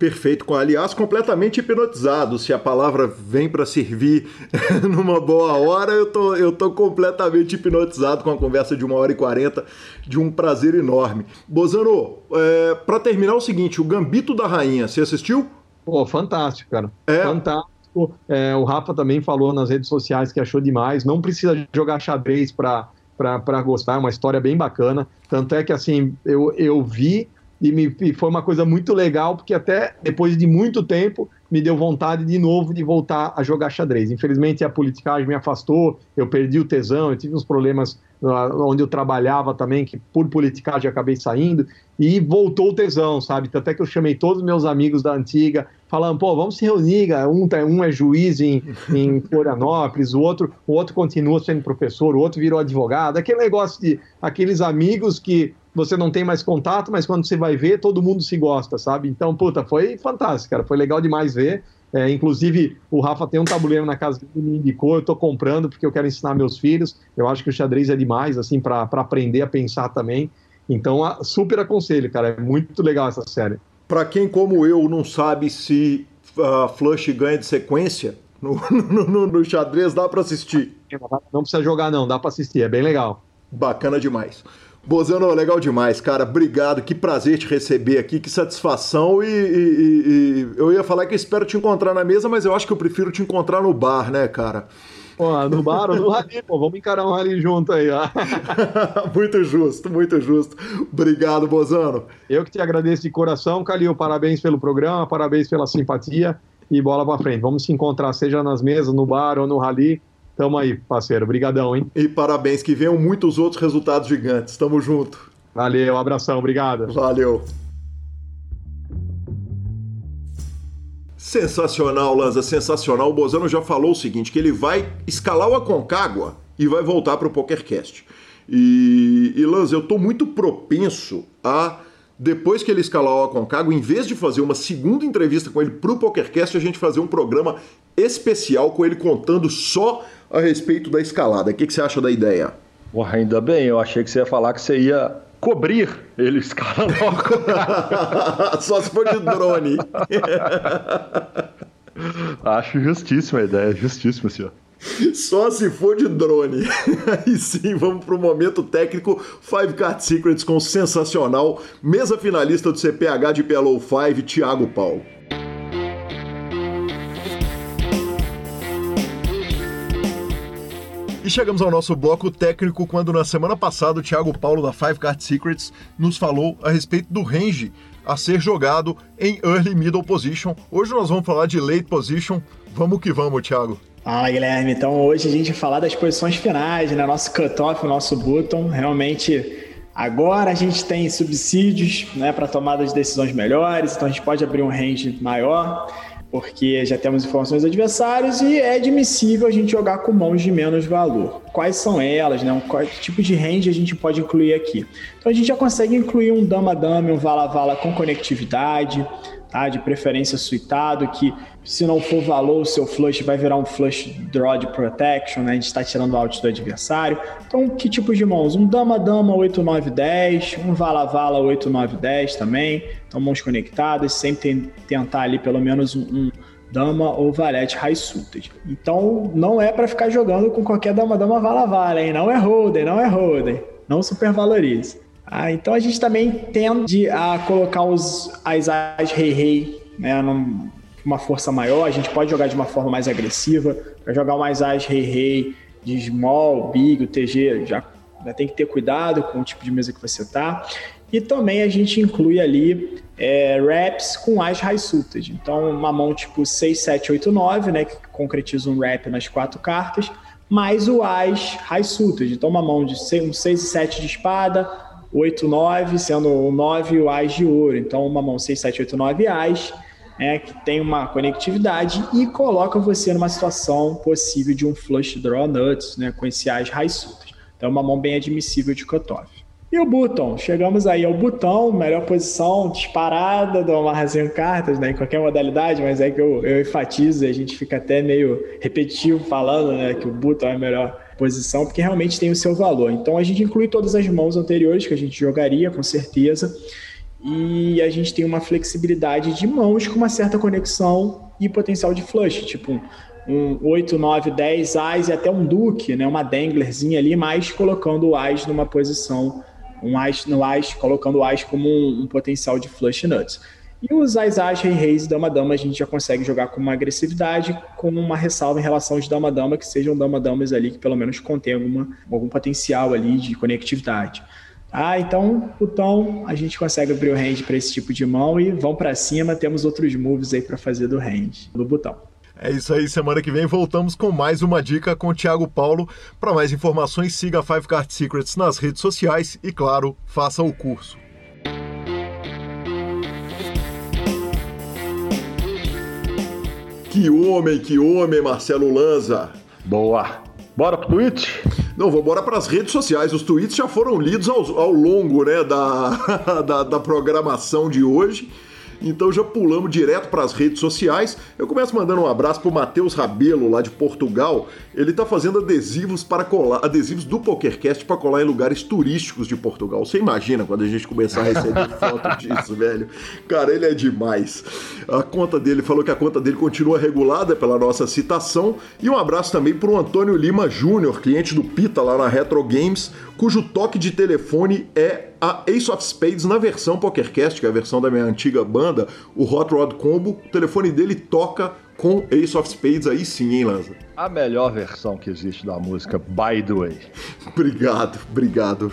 Perfeito, aliás, completamente hipnotizado. Se a palavra vem para servir [LAUGHS] numa boa hora, eu tô, eu tô completamente hipnotizado com a conversa de uma hora e quarenta, de um prazer enorme. Bozano, é, para terminar o seguinte, o Gambito da Rainha, você assistiu? Pô, fantástico, cara. É. Fantástico. É, o Rafa também falou nas redes sociais que achou demais. Não precisa jogar xadrez para para gostar, é uma história bem bacana. Tanto é que, assim, eu, eu vi e, me, e foi uma coisa muito legal, porque até depois de muito tempo me deu vontade de novo de voltar a jogar xadrez. Infelizmente a politicagem me afastou, eu perdi o tesão, eu tive uns problemas onde eu trabalhava também, que por politicagem acabei saindo, e voltou o tesão, sabe? Até que eu chamei todos os meus amigos da antiga, falando, pô, vamos se reunir, um, tá, um é juiz em, em [LAUGHS] Florianópolis, o outro, o outro continua sendo professor, o outro virou advogado, aquele negócio de aqueles amigos que você não tem mais contato, mas quando você vai ver, todo mundo se gosta, sabe? Então, puta, foi fantástico, cara. Foi legal demais ver. É, inclusive, o Rafa tem um tabuleiro na casa que me indicou, eu tô comprando porque eu quero ensinar meus filhos. Eu acho que o xadrez é demais, assim, para aprender a pensar também. Então, a, super aconselho, cara. É muito legal essa série. Para quem, como eu, não sabe se a uh, Flush ganha de sequência, [LAUGHS] no, no, no, no xadrez dá para assistir. Não precisa jogar, não, dá para assistir, é bem legal. Bacana demais. Bozano, legal demais, cara. Obrigado, que prazer te receber aqui, que satisfação. E, e, e, eu ia falar que eu espero te encontrar na mesa, mas eu acho que eu prefiro te encontrar no bar, né, cara? Pô, no bar ou no rally, [LAUGHS] pô, vamos encarar um rally junto aí, ó. [LAUGHS] muito justo, muito justo. Obrigado, Bozano. Eu que te agradeço de coração, Calil. Parabéns pelo programa, parabéns pela simpatia e bola pra frente. Vamos se encontrar, seja nas mesas, no bar ou no rally Tamo aí, parceiro. Obrigadão, hein? E parabéns, que venham muitos outros resultados gigantes. Tamo junto. Valeu, abração, obrigado. Valeu. Sensacional, Lanza, sensacional. O Bozano já falou o seguinte, que ele vai escalar o Aconcagua e vai voltar para o PokerCast. E, e Lanza, eu tô muito propenso a, depois que ele escalar o Aconcagua, em vez de fazer uma segunda entrevista com ele para o PokerCast, a gente fazer um programa especial com ele contando só a respeito da escalada. O que, que você acha da ideia? Porra, ainda bem, eu achei que você ia falar que você ia cobrir ele escalando [LAUGHS] Só se for de drone. [LAUGHS] Acho justíssima a ideia, justíssima, senhor. [LAUGHS] Só se for de drone. [LAUGHS] Aí sim, vamos para o momento técnico Five Card Secrets com sensacional mesa finalista do CPH de PLO 5, Thiago Paulo. E chegamos ao nosso bloco técnico quando na semana passada o Thiago Paulo da Five Card Secrets nos falou a respeito do range a ser jogado em early middle position. Hoje nós vamos falar de late position. Vamos que vamos, Thiago. Fala, Guilherme. Então hoje a gente vai falar das posições finais, né? Nosso cutoff, nosso button. Realmente agora a gente tem subsídios né, para tomada de decisões melhores, então a gente pode abrir um range maior porque já temos informações dos adversários e é admissível a gente jogar com mãos de menos valor. Quais são elas, né? Qual tipo de range a gente pode incluir aqui? Então a gente já consegue incluir um dama-dama, um vala-vala com conectividade, tá? De preferência suitado, que se não for valor, o seu flush vai virar um flush draw de protection, né? A gente está tirando o out do adversário. Então, que tipo de mãos? Um dama-dama 8, 9, 10, um vala-vala 8, 9, 10 também. Então, mãos conectadas, sempre tentar ali pelo menos um, um dama ou valete high suited. Então, não é para ficar jogando com qualquer dama-dama vala-vala, hein? Não é holder, não é holder. Não supervalorize. Ah, então a gente também tende a colocar os as as rei rei, né, num, uma força maior, a gente pode jogar de uma forma mais agressiva, para jogar mais as rei rei de small, big, o TG, já, já tem que ter cuidado com o tipo de mesa que você tá. E também a gente inclui ali é, reps com as high suited. Então, uma mão tipo 6, 7, 8, 9, né, que concretiza um rep nas quatro cartas, mais o as high suited. Então, uma mão de 6, um 6 e 7 de espada, 8, 9, sendo o 9 e o as de ouro. Então, uma mão 6, 7, 8, 9 as, é, que tem uma conectividade e coloca você numa situação possível de um flush draw nuts, né, com esse as high suited. Então, uma mão bem admissível de cutoff. E o Button, chegamos aí ao Button, melhor posição disparada do Amarrazinho Cartas, né, em qualquer modalidade, mas é que eu, eu enfatizo e a gente fica até meio repetitivo falando né, que o Button é a melhor posição, porque realmente tem o seu valor. Então a gente inclui todas as mãos anteriores que a gente jogaria, com certeza, e a gente tem uma flexibilidade de mãos com uma certa conexão e potencial de flush, tipo um 8, 9, 10 Ais e até um Duke, né, uma Danglerzinha ali, mas colocando o Ais numa posição um Ais no Ais, colocando o Ais como um, um, potencial de flush nuts. E os Ais, Ais, Rei, Reis Dama, Dama a gente já consegue jogar com uma agressividade, com uma ressalva em relação aos Dama, Dama, que sejam Dama, Damas ali que pelo menos contém alguma, algum potencial ali de conectividade. Ah, então, então a gente consegue abrir o range para esse tipo de mão e vão para cima, temos outros moves aí para fazer do range, do botão. É isso aí, semana que vem voltamos com mais uma dica com o Thiago Paulo. Para mais informações, siga a Five Card Secrets nas redes sociais e, claro, faça o curso. Que homem, que homem, Marcelo Lanza. Boa. Bora pro tweet? Não, vamos embora para as redes sociais. Os tweets já foram lidos ao, ao longo né, da, [LAUGHS] da, da programação de hoje. Então já pulamos direto para as redes sociais. Eu começo mandando um abraço pro Matheus Rabelo, lá de Portugal. Ele tá fazendo adesivos para colar, adesivos do PokerCast para colar em lugares turísticos de Portugal. Você imagina quando a gente começar a receber [LAUGHS] foto disso, velho? Cara, ele é demais. A conta dele falou que a conta dele continua regulada pela nossa citação. E um abraço também pro Antônio Lima Júnior, cliente do Pita lá na Retro Games, cujo toque de telefone é a Ace of Spades na versão PokerCast, que é a versão da minha antiga banda, o Hot Rod Combo. O telefone dele toca com Ace of Spades aí sim, hein, Lanza? A melhor versão que existe da música, by the way. [LAUGHS] obrigado, obrigado.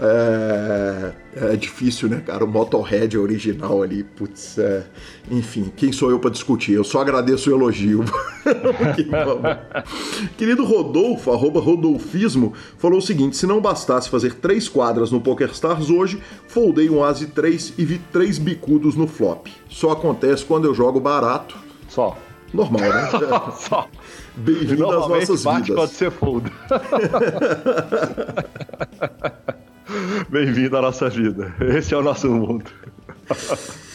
É... é, difícil, né, cara? O Motorhead original ali, putz, é... enfim, quem sou eu para discutir? Eu só agradeço o elogio. [LAUGHS] Querido Rodolfo, arroba Rodolfismo, falou o seguinte: se não bastasse fazer três quadras no PokerStars hoje, foldei um Asi 3 e vi três bicudos no flop. Só acontece quando eu jogo barato. Só. Normal, né? [LAUGHS] Só. Bem-vindo às nossas bate vidas. quando você folda. [LAUGHS] Bem-vindo à nossa vida. Esse é o nosso mundo. [LAUGHS]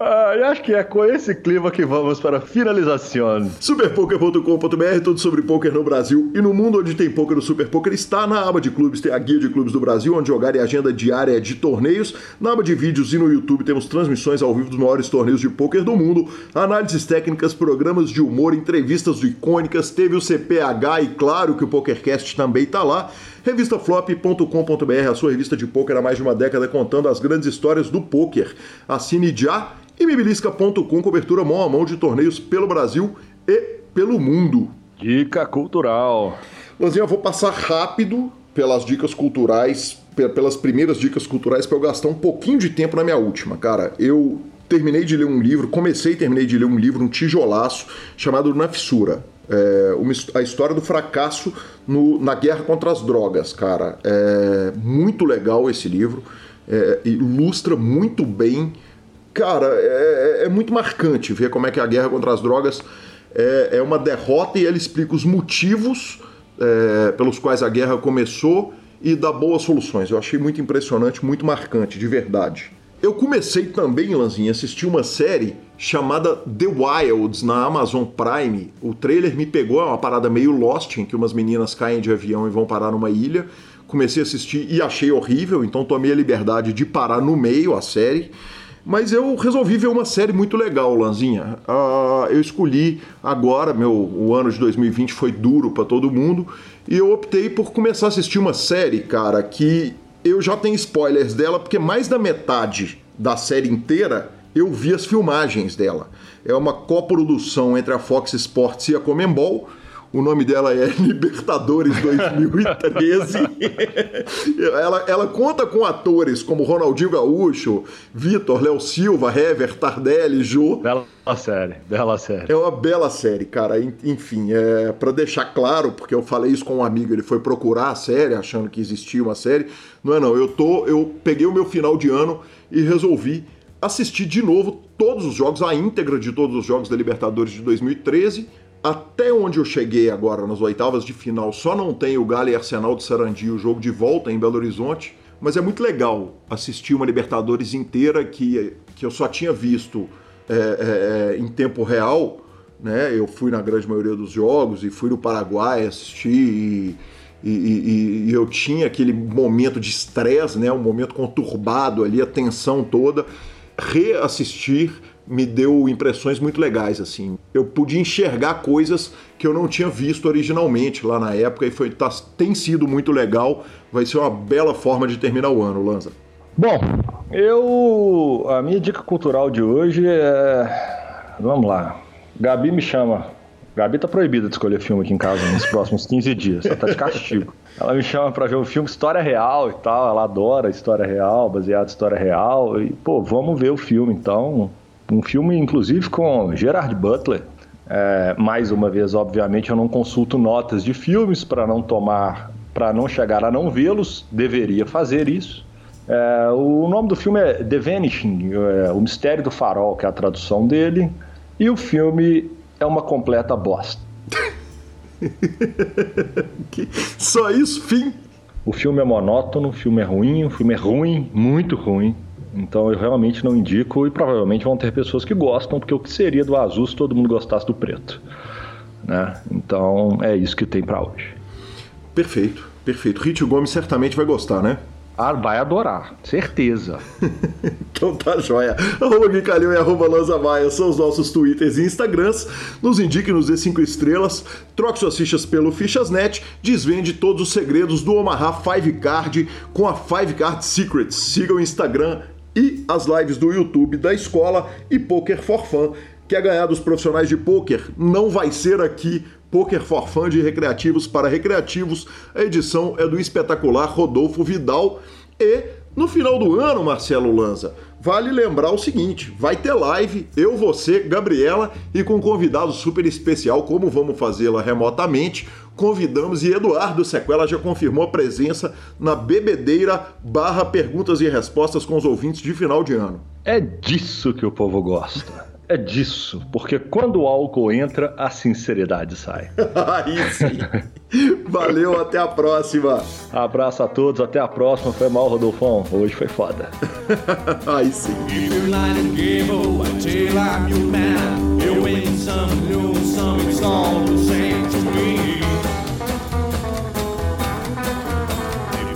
Ah, e acho que é com esse clima que vamos para a finalização. Superpoker.com.br, tudo sobre poker no Brasil e no mundo onde tem poker. O Super Poker está na aba de clubes, tem a guia de clubes do Brasil, onde jogar e agenda diária de torneios. Na aba de vídeos e no YouTube temos transmissões ao vivo dos maiores torneios de poker do mundo, análises técnicas, programas de humor, entrevistas icônicas, teve o CPH e claro que o PokerCast também está lá. Revistaflop.com.br, a sua revista de poker há mais de uma década contando as grandes histórias do poker. Assine já e mibilisca.com, cobertura mão a mão de torneios pelo Brasil e pelo mundo. Dica cultural. Lanzinha, eu vou passar rápido pelas dicas culturais, pelas primeiras dicas culturais, para eu gastar um pouquinho de tempo na minha última. Cara, eu terminei de ler um livro, comecei e terminei de ler um livro, um tijolaço, chamado Na Fissura. É, uma, a história do fracasso no, na guerra contra as drogas, cara. É muito legal esse livro, é, ilustra muito bem. Cara, é, é, muito marcante ver como é que a guerra contra as drogas é, é uma derrota e ele explica os motivos é, pelos quais a guerra começou e dá boas soluções. Eu achei muito impressionante, muito marcante, de verdade. Eu comecei também, Lanzinha, a assistir uma série chamada The Wilds na Amazon Prime. O trailer me pegou, é uma parada meio Lost, em que umas meninas caem de avião e vão parar numa ilha. Comecei a assistir e achei horrível, então tomei a liberdade de parar no meio a série. Mas eu resolvi ver uma série muito legal, Lanzinha. Uh, eu escolhi agora, meu, o ano de 2020 foi duro para todo mundo, e eu optei por começar a assistir uma série, cara, que eu já tenho spoilers dela, porque mais da metade da série inteira eu vi as filmagens dela. É uma coprodução entre a Fox Sports e a Comembol. O nome dela é [LAUGHS] Libertadores 2013. [LAUGHS] ela, ela conta com atores como Ronaldinho Gaúcho, Vitor, Léo Silva, Hever, Tardelli, Jô. Bela série, bela série. É uma bela série, cara. Enfim, é para deixar claro, porque eu falei isso com um amigo, ele foi procurar a série achando que existia uma série. Não é não, eu tô, eu peguei o meu final de ano e resolvi assistir de novo todos os jogos, a íntegra de todos os jogos da Libertadores de 2013 até onde eu cheguei agora nas oitavas de final, só não tem o Galo e Arsenal de Sarandi, o jogo de volta em Belo Horizonte. mas é muito legal assistir uma Libertadores inteira que, que eu só tinha visto é, é, é, em tempo real. Né? Eu fui na grande maioria dos jogos e fui no Paraguai assistir e, e, e, e eu tinha aquele momento de estresse, né? um momento conturbado ali, a tensão toda. Reassistir me deu impressões muito legais assim. Eu pude enxergar coisas que eu não tinha visto originalmente lá na época e foi tá, tem sido muito legal. Vai ser uma bela forma de terminar o ano, Lanza. Bom, eu a minha dica cultural de hoje é vamos lá. Gabi me chama. Gabi tá proibida de escolher filme aqui em casa nos próximos 15 dias, ela tá de castigo. Ela me chama para ver um filme história real e tal, ela adora história real, baseado em história real e pô, vamos ver o filme então um filme, inclusive, com Gerard Butler. É, mais uma vez, obviamente, eu não consulto notas de filmes para não tomar, para não chegar a não vê-los. Deveria fazer isso. É, o nome do filme é The Vanishing, é, O Mistério do Farol, que é a tradução dele. E o filme é uma completa bosta. [LAUGHS] Só isso, fim. O filme é monótono, o filme é ruim, o filme é ruim, muito ruim. Então eu realmente não indico e provavelmente vão ter pessoas que gostam, porque o que seria do azul se todo mundo gostasse do preto? Né? Então é isso que tem para hoje. Perfeito, perfeito. Ritio Gomes certamente vai gostar, né? Ah, vai adorar, certeza. [LAUGHS] então tá joia. Arroba Gui e arroba Lanza Maia são os nossos twitters e instagrams. Nos indique, nos dê 5 estrelas, troque suas fichas pelo Fichasnet, desvende todos os segredos do Omaha 5 Card com a 5 Card Secrets. Siga o Instagram e as lives do YouTube da escola e Poker for Fun. Quer ganhar dos profissionais de poker? Não vai ser aqui. Poker for Fun de recreativos para recreativos. A edição é do espetacular Rodolfo Vidal. E no final do ano, Marcelo Lanza, vale lembrar o seguinte: vai ter live, eu, você, Gabriela e com um convidado super especial, como vamos fazê-la remotamente, convidamos e Eduardo Sequela já confirmou a presença na bebedeira barra perguntas e respostas com os ouvintes de final de ano. É disso que o povo gosta. É disso, porque quando o álcool entra, a sinceridade sai. [LAUGHS] Aí sim. Valeu, até a próxima. Abraço a todos, até a próxima. Foi mal, Rodolfão. Hoje foi foda. [LAUGHS] Aí sim.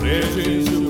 Legends